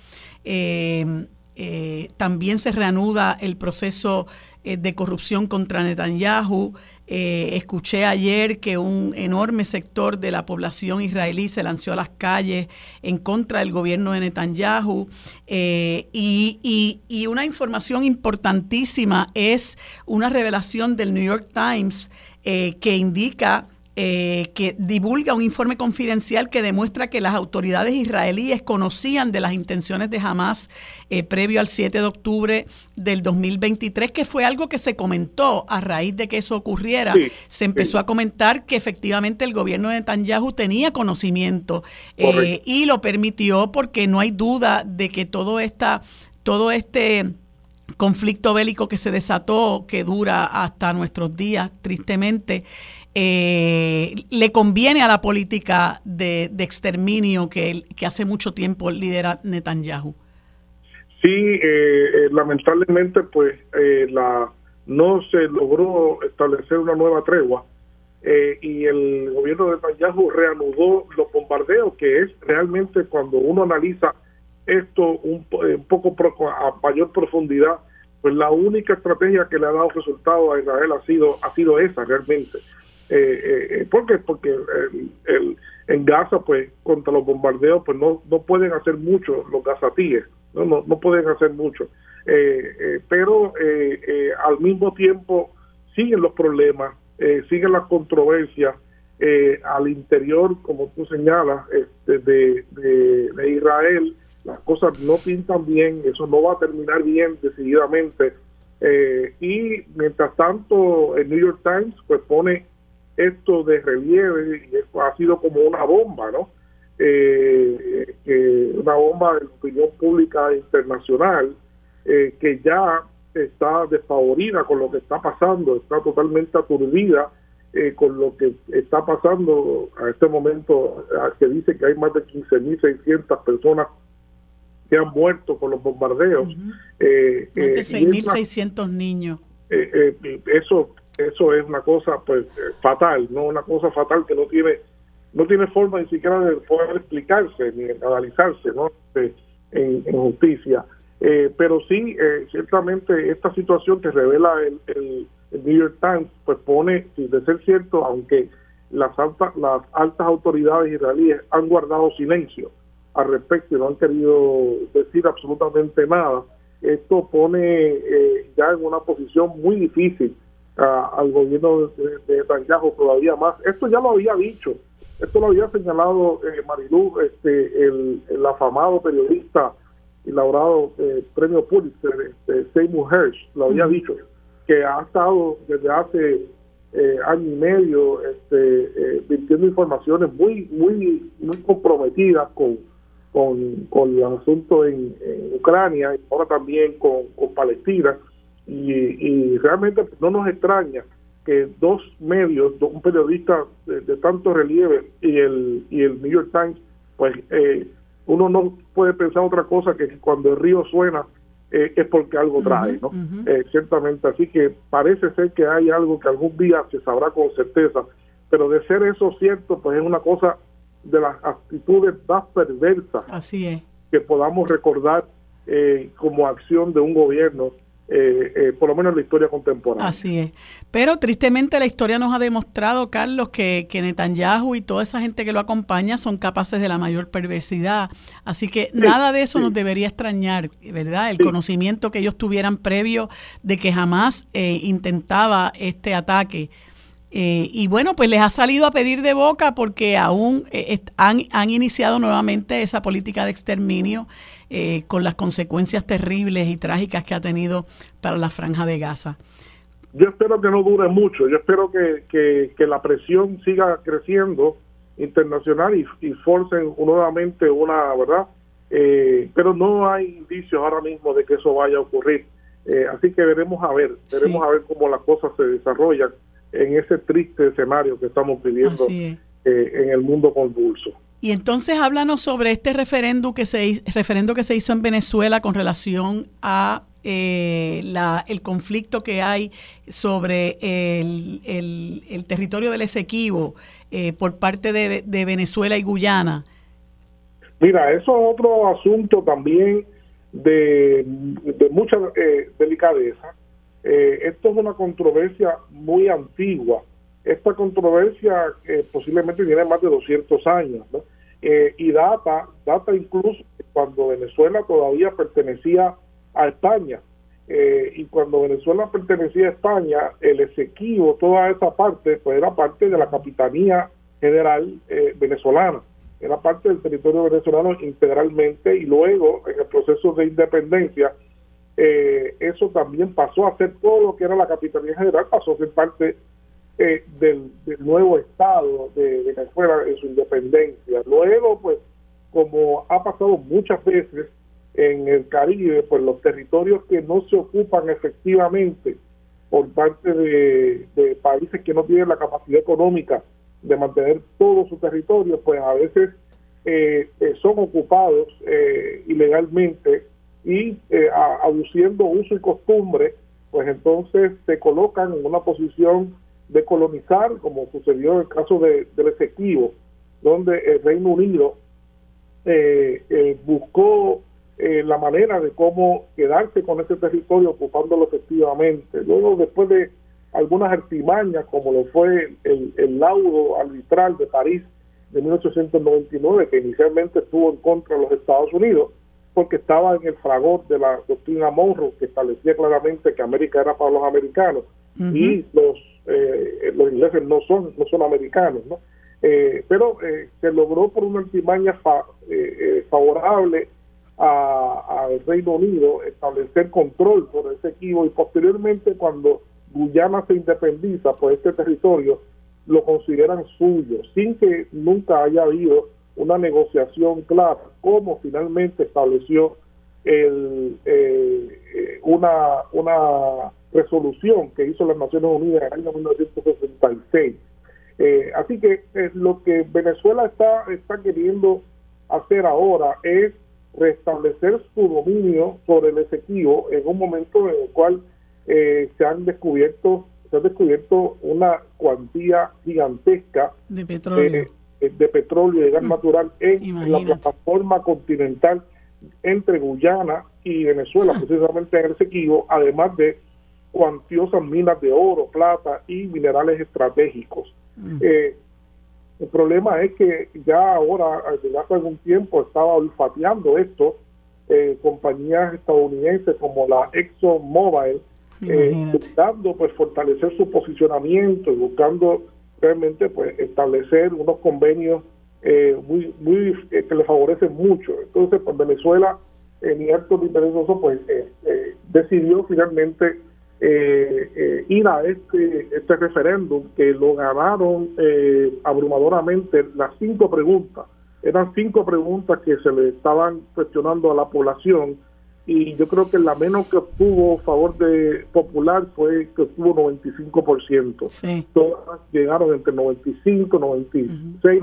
Eh, eh, también se reanuda el proceso eh, de corrupción contra Netanyahu. Escuché ayer que un enorme sector de la población israelí se lanzó a las calles en contra del gobierno de Netanyahu. Y, una información importantísima es una revelación del New York Times que indica eh, que divulga un informe confidencial que demuestra que las autoridades israelíes conocían de las intenciones de Hamas eh, previo al 7 de octubre del 2023, que fue algo que se comentó a raíz de que eso ocurriera. se empezó a comentar que efectivamente el gobierno de Netanyahu tenía conocimiento eh, y lo permitió porque no hay duda de que todo, esta, todo este conflicto bélico que se desató, que dura hasta nuestros días, tristemente, eh, le conviene a la política de, exterminio que, que, hace mucho tiempo lidera Netanyahu. Sí, eh, eh, lamentablemente pues eh, la no se logró establecer una nueva tregua y el gobierno de Netanyahu reanudó los bombardeos, que es realmente cuando uno analiza esto un, un poco a mayor profundidad, pues la única estrategia que le ha dado resultado a Israel ha sido ha sido esa realmente eh, eh, eh, ¿Por qué? Porque el, en Gaza, pues, contra los bombardeos, pues no, no pueden hacer mucho los gazatíes, no, no, no pueden hacer mucho. Eh, pero al mismo tiempo siguen los problemas, siguen las controversias al interior, como tú señalas, este, de, de, Israel. Las cosas no pintan bien, eso no va a terminar bien decididamente. y mientras tanto, el New York Times pues pone esto de relieve y esto ha sido como una bomba, ¿no? Eh, una bomba de la opinión pública internacional eh, que ya está desfavorida con lo que está pasando, está totalmente aturdida eh, con lo que está pasando a este momento, que dice que hay más de 15.600 personas que han muerto con los bombardeos. más de 6.600 niños. eso eso es una cosa pues fatal, no una cosa fatal que no tiene no tiene forma ni siquiera de poder explicarse ni analizarse ¿no? Este, en, justicia. Eh, pero sí, eh, ciertamente esta situación que revela el, New York Times, pues pone, si de ser cierto, aunque las altas, las altas autoridades israelíes han guardado silencio al respecto y no han querido decir absolutamente nada, esto pone eh, ya en una posición muy difícil al gobierno de, de todavía más. Esto ya lo había dicho, esto lo había señalado eh, Marilú, este, el, el, afamado periodista y laureado eh, premio Pulitzer, este, Seymour Hersh, lo había dicho, que ha estado desde hace eh, año y medio este, eh, informaciones muy, muy, muy comprometidas con, con, con el asunto en, Ucrania y ahora también con, con Palestina y, realmente no nos extraña que dos medios, un periodista de, tanto relieve y el, y el New York Times, pues eh, uno no puede pensar otra cosa que cuando el río suena eh, es porque algo trae, ¿no? Eh, ciertamente, así que parece ser que hay algo que algún día se sabrá con certeza, pero de ser eso cierto, pues es una cosa de las actitudes más perversas así es. que podamos recordar como acción de un gobierno eh, eh, por lo menos en la historia contemporánea. Así es. Pero tristemente la historia nos ha demostrado, Carlos, que, que Netanyahu y toda esa gente que lo acompaña son capaces de la mayor perversidad. Así que nada de eso nos debería extrañar, ¿verdad? El conocimiento que ellos tuvieran previo de que jamás eh, intentaba este ataque. Y bueno, pues les ha salido a pedir de boca porque aún han, han iniciado nuevamente esa política de exterminio eh, con las consecuencias terribles y trágicas que ha tenido para la franja de Gaza. Yo espero que no dure mucho, yo espero que, que, la presión siga creciendo internacional y, y forcen nuevamente una, ¿verdad? Eh, pero no hay indicios ahora mismo de que eso vaya a ocurrir. Eh, así que veremos a ver, veremos a ver cómo las cosas se desarrollan en ese triste escenario que estamos viviendo en el mundo convulso. Y entonces háblanos sobre este referendo que se, referendo que se hizo en Venezuela con relación a eh, la, el conflicto que hay sobre el, el, territorio del Esequibo eh, por parte de, Venezuela y Guyana. Mira, eso es otro asunto también de, de mucha eh, delicadeza. Eh, esto es una controversia muy antigua. Esta controversia eh, posiblemente tiene más de 200 años eh, y data, data incluso cuando Venezuela todavía pertenecía a España. y cuando Venezuela pertenecía a España, el Esequibo, toda esa parte, pues era parte de la Capitanía General venezolana, era parte del territorio venezolano integralmente y luego en el proceso de independencia eh, eso también pasó a ser todo lo que era la Capitanía General, pasó a ser parte eh, del, nuevo Estado de Venezuela en su independencia. Luego, pues, como ha pasado muchas veces en el Caribe, pues los territorios que no se ocupan efectivamente por parte de, países que no tienen la capacidad económica de mantener todo su territorio, pues a veces eh, son ocupados ilegalmente y eh, aduciendo uso y costumbre, pues entonces se colocan en una posición de colonizar, como sucedió en el caso de, del Esequibo, donde el Reino Unido eh, eh, buscó la manera de cómo quedarse con ese territorio ocupándolo efectivamente. Luego, después de algunas artimañas, como lo fue el, el laudo arbitral de París de 1899, que inicialmente estuvo en contra de los Estados Unidos, porque estaba en el fragor de la doctrina Monroe que establecía claramente que América era para los americanos. Y los eh, los ingleses no son no son americanos no eh, pero eh, se logró por una artimaña favorable al Reino Unido establecer control por ese equipo y posteriormente cuando Guyana se independiza pues este territorio lo consideran suyo sin que nunca haya habido una negociación clara, como finalmente estableció el, eh, eh, una, una resolución que hizo las Naciones Unidas en el año 1966. Eh, así que lo que Venezuela está, está queriendo hacer ahora es restablecer su dominio sobre el Esequibo en un momento en el cual se han descubierto se ha descubierto una cuantía gigantesca de petróleo eh, de petróleo y de gas mm. natural en la plataforma continental entre Guyana y Venezuela, ah. precisamente en el Sequibo, además de cuantiosas minas de oro, plata y minerales estratégicos. Mm. Eh, el problema es que ya ahora, desde hace algún tiempo, estaba olfateando esto eh, compañías estadounidenses como la ExxonMobil, buscando pues fortalecer su posicionamiento y buscando realmente pues establecer unos convenios eh, muy muy eh, que le favorecen mucho. Entonces pues Venezuela en acto de interés pues eh, decidió finalmente ir a este este referéndum que lo ganaron abrumadoramente las cinco preguntas. Eran cinco preguntas que se le estaban cuestionando a la población y yo creo que la menos que obtuvo favor de popular fue que obtuvo 95%. Sí. Todas llegaron entre 95, 96,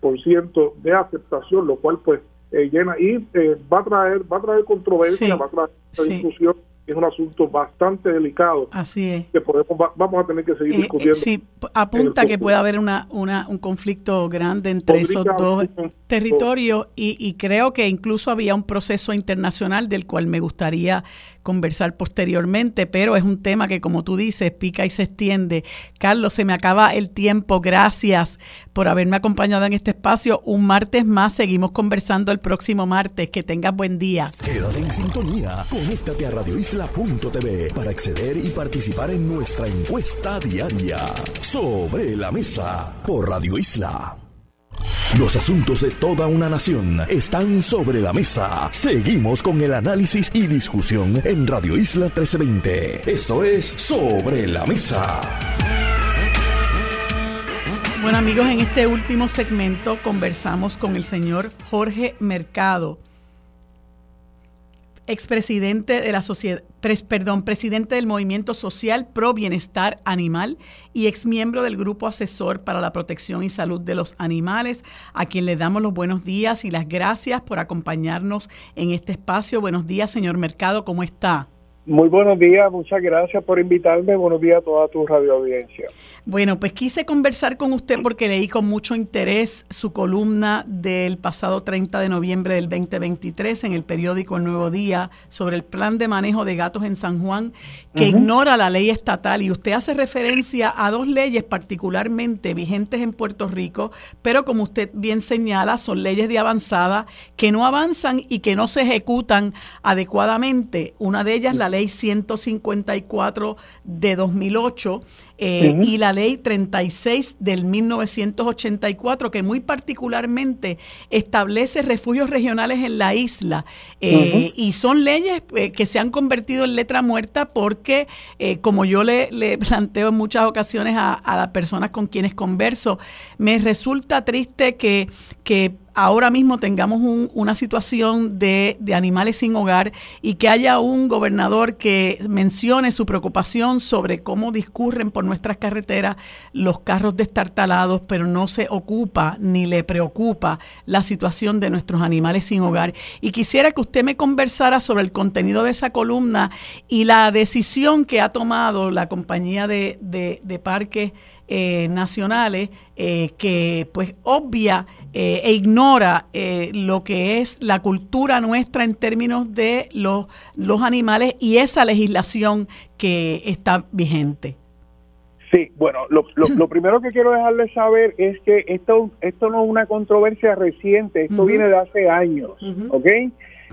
97% de aceptación, lo cual pues eh, llena y eh, va a traer va a traer controversia, va a traer discusión es un asunto bastante delicado. Así es. Que podemos, vamos a tener que seguir eh, discutiendo. sí, apunta que puede haber una, una, un conflicto grande entre esos dos territorios y, y creo que incluso había un proceso internacional del cual me gustaría conversar posteriormente, pero es un tema que, como tú dices, pica y se extiende. Carlos, se me acaba el tiempo. Gracias por haberme acompañado en este espacio. Un martes más, seguimos conversando el próximo martes. Que tengas buen día. Quédate en sintonía. Conéctate a radioisla.tv para acceder y participar en nuestra encuesta diaria. Sobre la mesa por Radio Isla. Los asuntos de toda una nación están sobre la mesa. Seguimos con el análisis y discusión en Radio Isla 1320. Esto es Sobre la Mesa. Bueno amigos, en este último segmento conversamos con el señor Jorge Mercado expresidente de la sociedad, perdón, presidente del Movimiento Social Pro Bienestar Animal y exmiembro del Grupo Asesor para la Protección y Salud de los Animales, a quien le damos los buenos días y las gracias por acompañarnos en este espacio. Buenos días, señor Mercado, ¿cómo está? Muy buenos días, muchas gracias por invitarme. Buenos días a toda tu radio audiencia. Bueno, pues quise conversar con usted porque leí con mucho interés su columna del pasado 30 de noviembre del 2023 en el periódico El Nuevo Día sobre el plan de manejo de gatos en San Juan que ignora la ley estatal y usted hace referencia a dos leyes particularmente vigentes en Puerto Rico, pero como usted bien señala, son leyes de avanzada que no avanzan y que no se ejecutan adecuadamente. Una de ellas, la ley 154 de 2008 eh, y la ley 36 del 1984, que muy particularmente establece refugios regionales en la isla. Eh, y son leyes eh, que se han convertido en letra muerta porque, como yo le, planteo en muchas ocasiones a, a las personas con quienes converso, me resulta triste que, que ahora mismo tengamos una situación de, animales sin hogar y que haya un gobernador que mencione su preocupación sobre cómo discurren por nuestras carreteras los carros destartalados, pero no se ocupa ni le preocupa la situación de nuestros animales sin hogar. Y quisiera que usted me conversara sobre el contenido de esa columna y la decisión que ha tomado la compañía de, de parques eh, nacionales eh, que pues obvia eh, e ignora lo que es la cultura nuestra en términos de los, los animales y esa legislación que está vigente. Sí, bueno, lo, lo, primero que quiero dejarles saber es que esto, esto no es una controversia reciente, esto viene de hace años, ¿ok?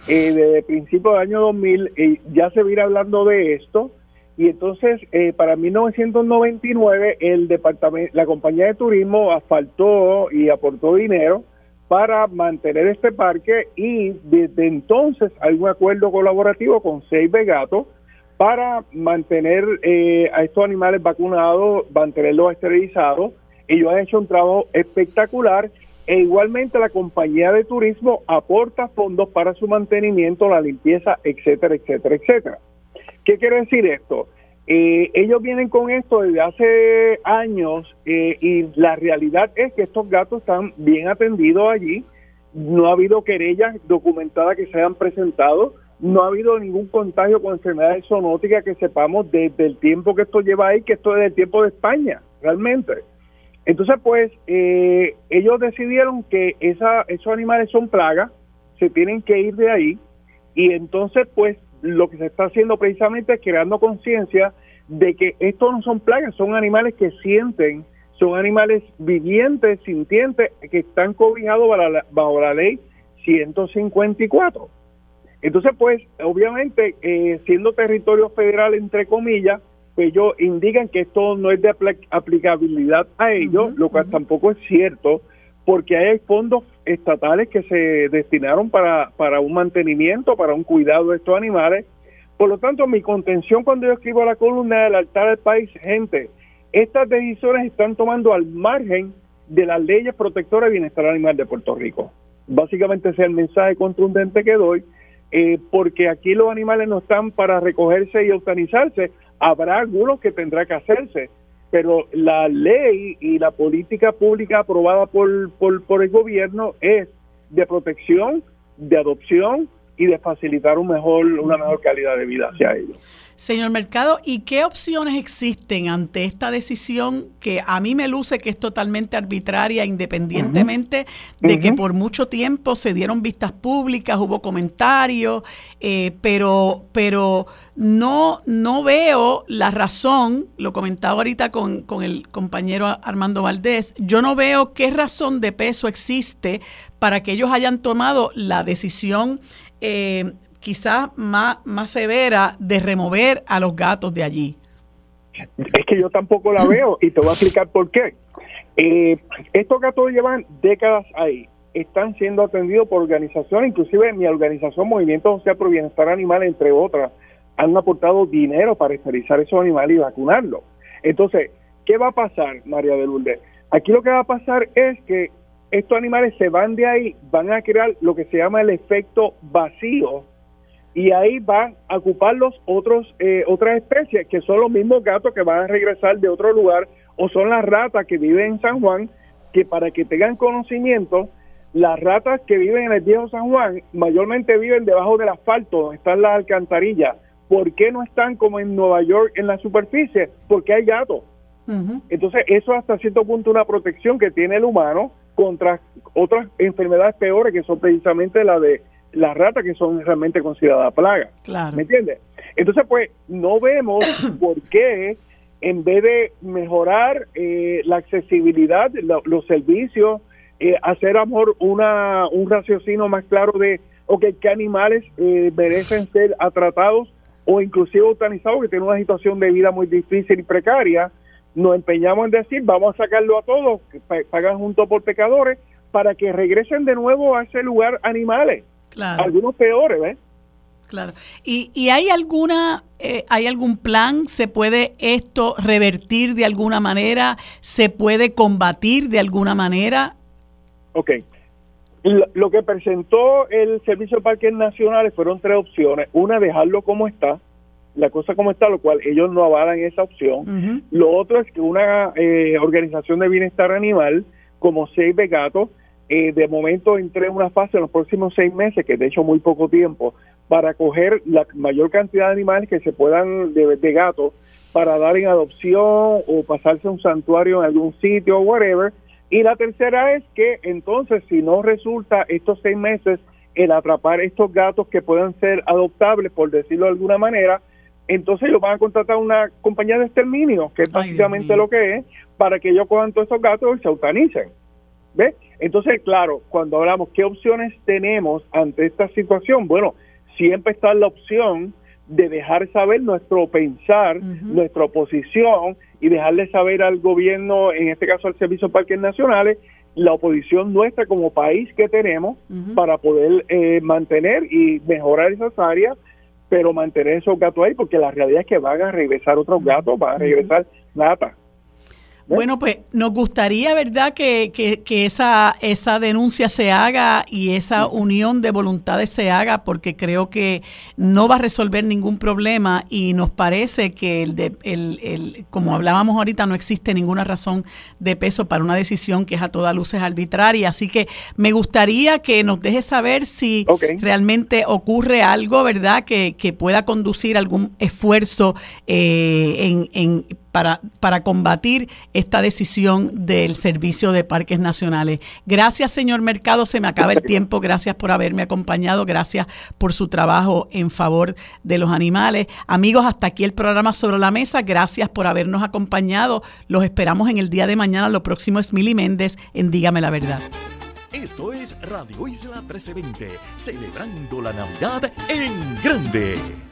desde principios del año 2000 ya se viene hablando de esto y entonces, eh, para 1999, el departamento, la compañía de turismo asfaltó y aportó dinero para mantener este parque y desde entonces hay un acuerdo colaborativo con Seis Gato para mantener eh, a estos animales vacunados, mantenerlos esterilizados. Ellos han hecho un trabajo espectacular e igualmente la compañía de turismo aporta fondos para su mantenimiento, la limpieza, etcétera, etcétera, etcétera. ¿Qué quiere decir esto? Eh, ellos vienen con esto desde hace años eh, y la realidad es que estos gatos están bien atendidos allí. No ha habido querellas documentadas que se hayan presentado. No ha habido ningún contagio con enfermedades zoonóticas que sepamos desde el tiempo que esto lleva ahí, que esto es del tiempo de España, realmente. Entonces, pues, eh, ellos decidieron que esa, esos animales son plagas, se tienen que ir de ahí, y entonces, pues, lo que se está haciendo precisamente es creando conciencia de que estos no son plagas, son animales que sienten, son animales vivientes, sintientes, que están cobijados bajo la, ley 154. Entonces, pues, obviamente, eh, siendo territorio federal, entre comillas, pues ellos indican que esto no es de aplicabilidad a ellos, lo cual tampoco es cierto, porque hay fondos estatales que se destinaron para, para un mantenimiento, para un cuidado de estos animales. Por lo tanto, mi contención cuando yo escribo la columna del altar del país, gente, estas decisiones están tomando al margen de las leyes protectoras de bienestar animal de Puerto Rico. Básicamente ese es el mensaje contundente que doy, eh, porque aquí los animales no están para recogerse y eutanizarse, habrá algunos que tendrá que hacerse, pero la ley y la política pública aprobada por, por, el gobierno es de protección, de adopción y de facilitar un mejor, una mejor calidad de vida hacia ellos. Señor Mercado, ¿y qué opciones existen ante esta decisión que a mí me luce que es totalmente arbitraria, independientemente de que por mucho tiempo se dieron vistas públicas, hubo comentarios, eh, pero, pero no, no veo la razón, lo comentaba ahorita con, con el compañero Armando Valdés, yo no veo qué razón de peso existe para que ellos hayan tomado la decisión eh, quizás más, más severa de remover a los gatos de allí. Es que yo tampoco la veo y te voy a explicar por qué. Eh, estos gatos llevan décadas ahí, están siendo atendidos por organizaciones, inclusive mi organización Movimiento Social por Bienestar Animal, entre otras, han aportado dinero para esterilizar esos animales y vacunarlos. Entonces, ¿qué va a pasar, María de Lourdes? Aquí lo que va a pasar es que estos animales se van de ahí, van a crear lo que se llama el efecto vacío y ahí van a ocupar los otros eh, otras especies que son los mismos gatos que van a regresar de otro lugar o son las ratas que viven en San Juan que para que tengan conocimiento las ratas que viven en el viejo San Juan mayormente viven debajo del asfalto donde están las alcantarillas ¿por qué no están como en Nueva York en la superficie? Porque hay gatos. Entonces, eso hasta cierto punto una protección que tiene el humano contra otras enfermedades peores que son precisamente la de las ratas que son realmente consideradas plagas. Claro. ¿Me entiendes? Entonces, pues, no vemos por qué en vez de mejorar eh, la accesibilidad, los servicios, eh, hacer a mejor una, un raciocinio más claro de, ok, qué animales eh, merecen ser tratados o inclusive eutanizados que tienen una situación de vida muy difícil y precaria, nos empeñamos en decir, vamos a sacarlo a todos, que pagan junto por pecadores, para que regresen de nuevo a ese lugar animales. Claro. Algunos peores, ¿ves? Claro. ¿Y, y hay alguna, eh, hay algún plan? ¿Se puede esto revertir de alguna manera? ¿Se puede combatir de alguna manera? Ok. Lo, que presentó el Servicio de Parques Nacionales fueron tres opciones. Una, dejarlo como está, la cosa como está, lo cual ellos no avalan esa opción. Lo otro es que una eh, organización de bienestar animal, como Save de Gatos, eh, de momento entré en una fase en los próximos seis meses, que de hecho muy poco tiempo, para coger la mayor cantidad de animales que se puedan de, de gatos para dar en adopción o pasarse a un santuario en algún sitio o whatever, y la tercera es que entonces si no resulta estos seis meses el atrapar estos gatos que puedan ser adoptables, por decirlo de alguna manera, entonces ellos van a contratar una compañía de exterminio, que es básicamente lo que es, para que ellos cojan todos estos gatos y se eutanicen. ¿Ve? Entonces, claro, cuando hablamos qué opciones tenemos ante esta situación, bueno, siempre está la opción de dejar saber nuestro pensar, nuestra oposición y dejarle saber al gobierno, en este caso al Servicio de Parques Nacionales, la oposición nuestra como país que tenemos para poder eh, mantener y mejorar esas áreas, pero mantener esos gatos ahí, porque la realidad es que van a regresar otros gatos, van a regresar nata. Bueno, pues nos gustaría, ¿verdad?, que, que, esa, esa denuncia se haga y esa unión de voluntades se haga, porque creo que no va a resolver ningún problema y nos parece que, el, de, el, el, como hablábamos ahorita, no existe ninguna razón de peso para una decisión que es a todas luces arbitraria. Así que me gustaría que nos deje saber si realmente ocurre algo, ¿verdad?, que, que pueda conducir algún esfuerzo eh, en, en para, para combatir esta decisión del Servicio de Parques Nacionales. Gracias, señor Mercado. Se me acaba el tiempo. Gracias por haberme acompañado. Gracias por su trabajo en favor de los animales. Amigos, hasta aquí el programa sobre la mesa. Gracias por habernos acompañado. Los esperamos en el día de mañana. Lo próximo es Mili Méndez en Dígame la Verdad. Esto es Radio Isla 1320, celebrando la Navidad en grande.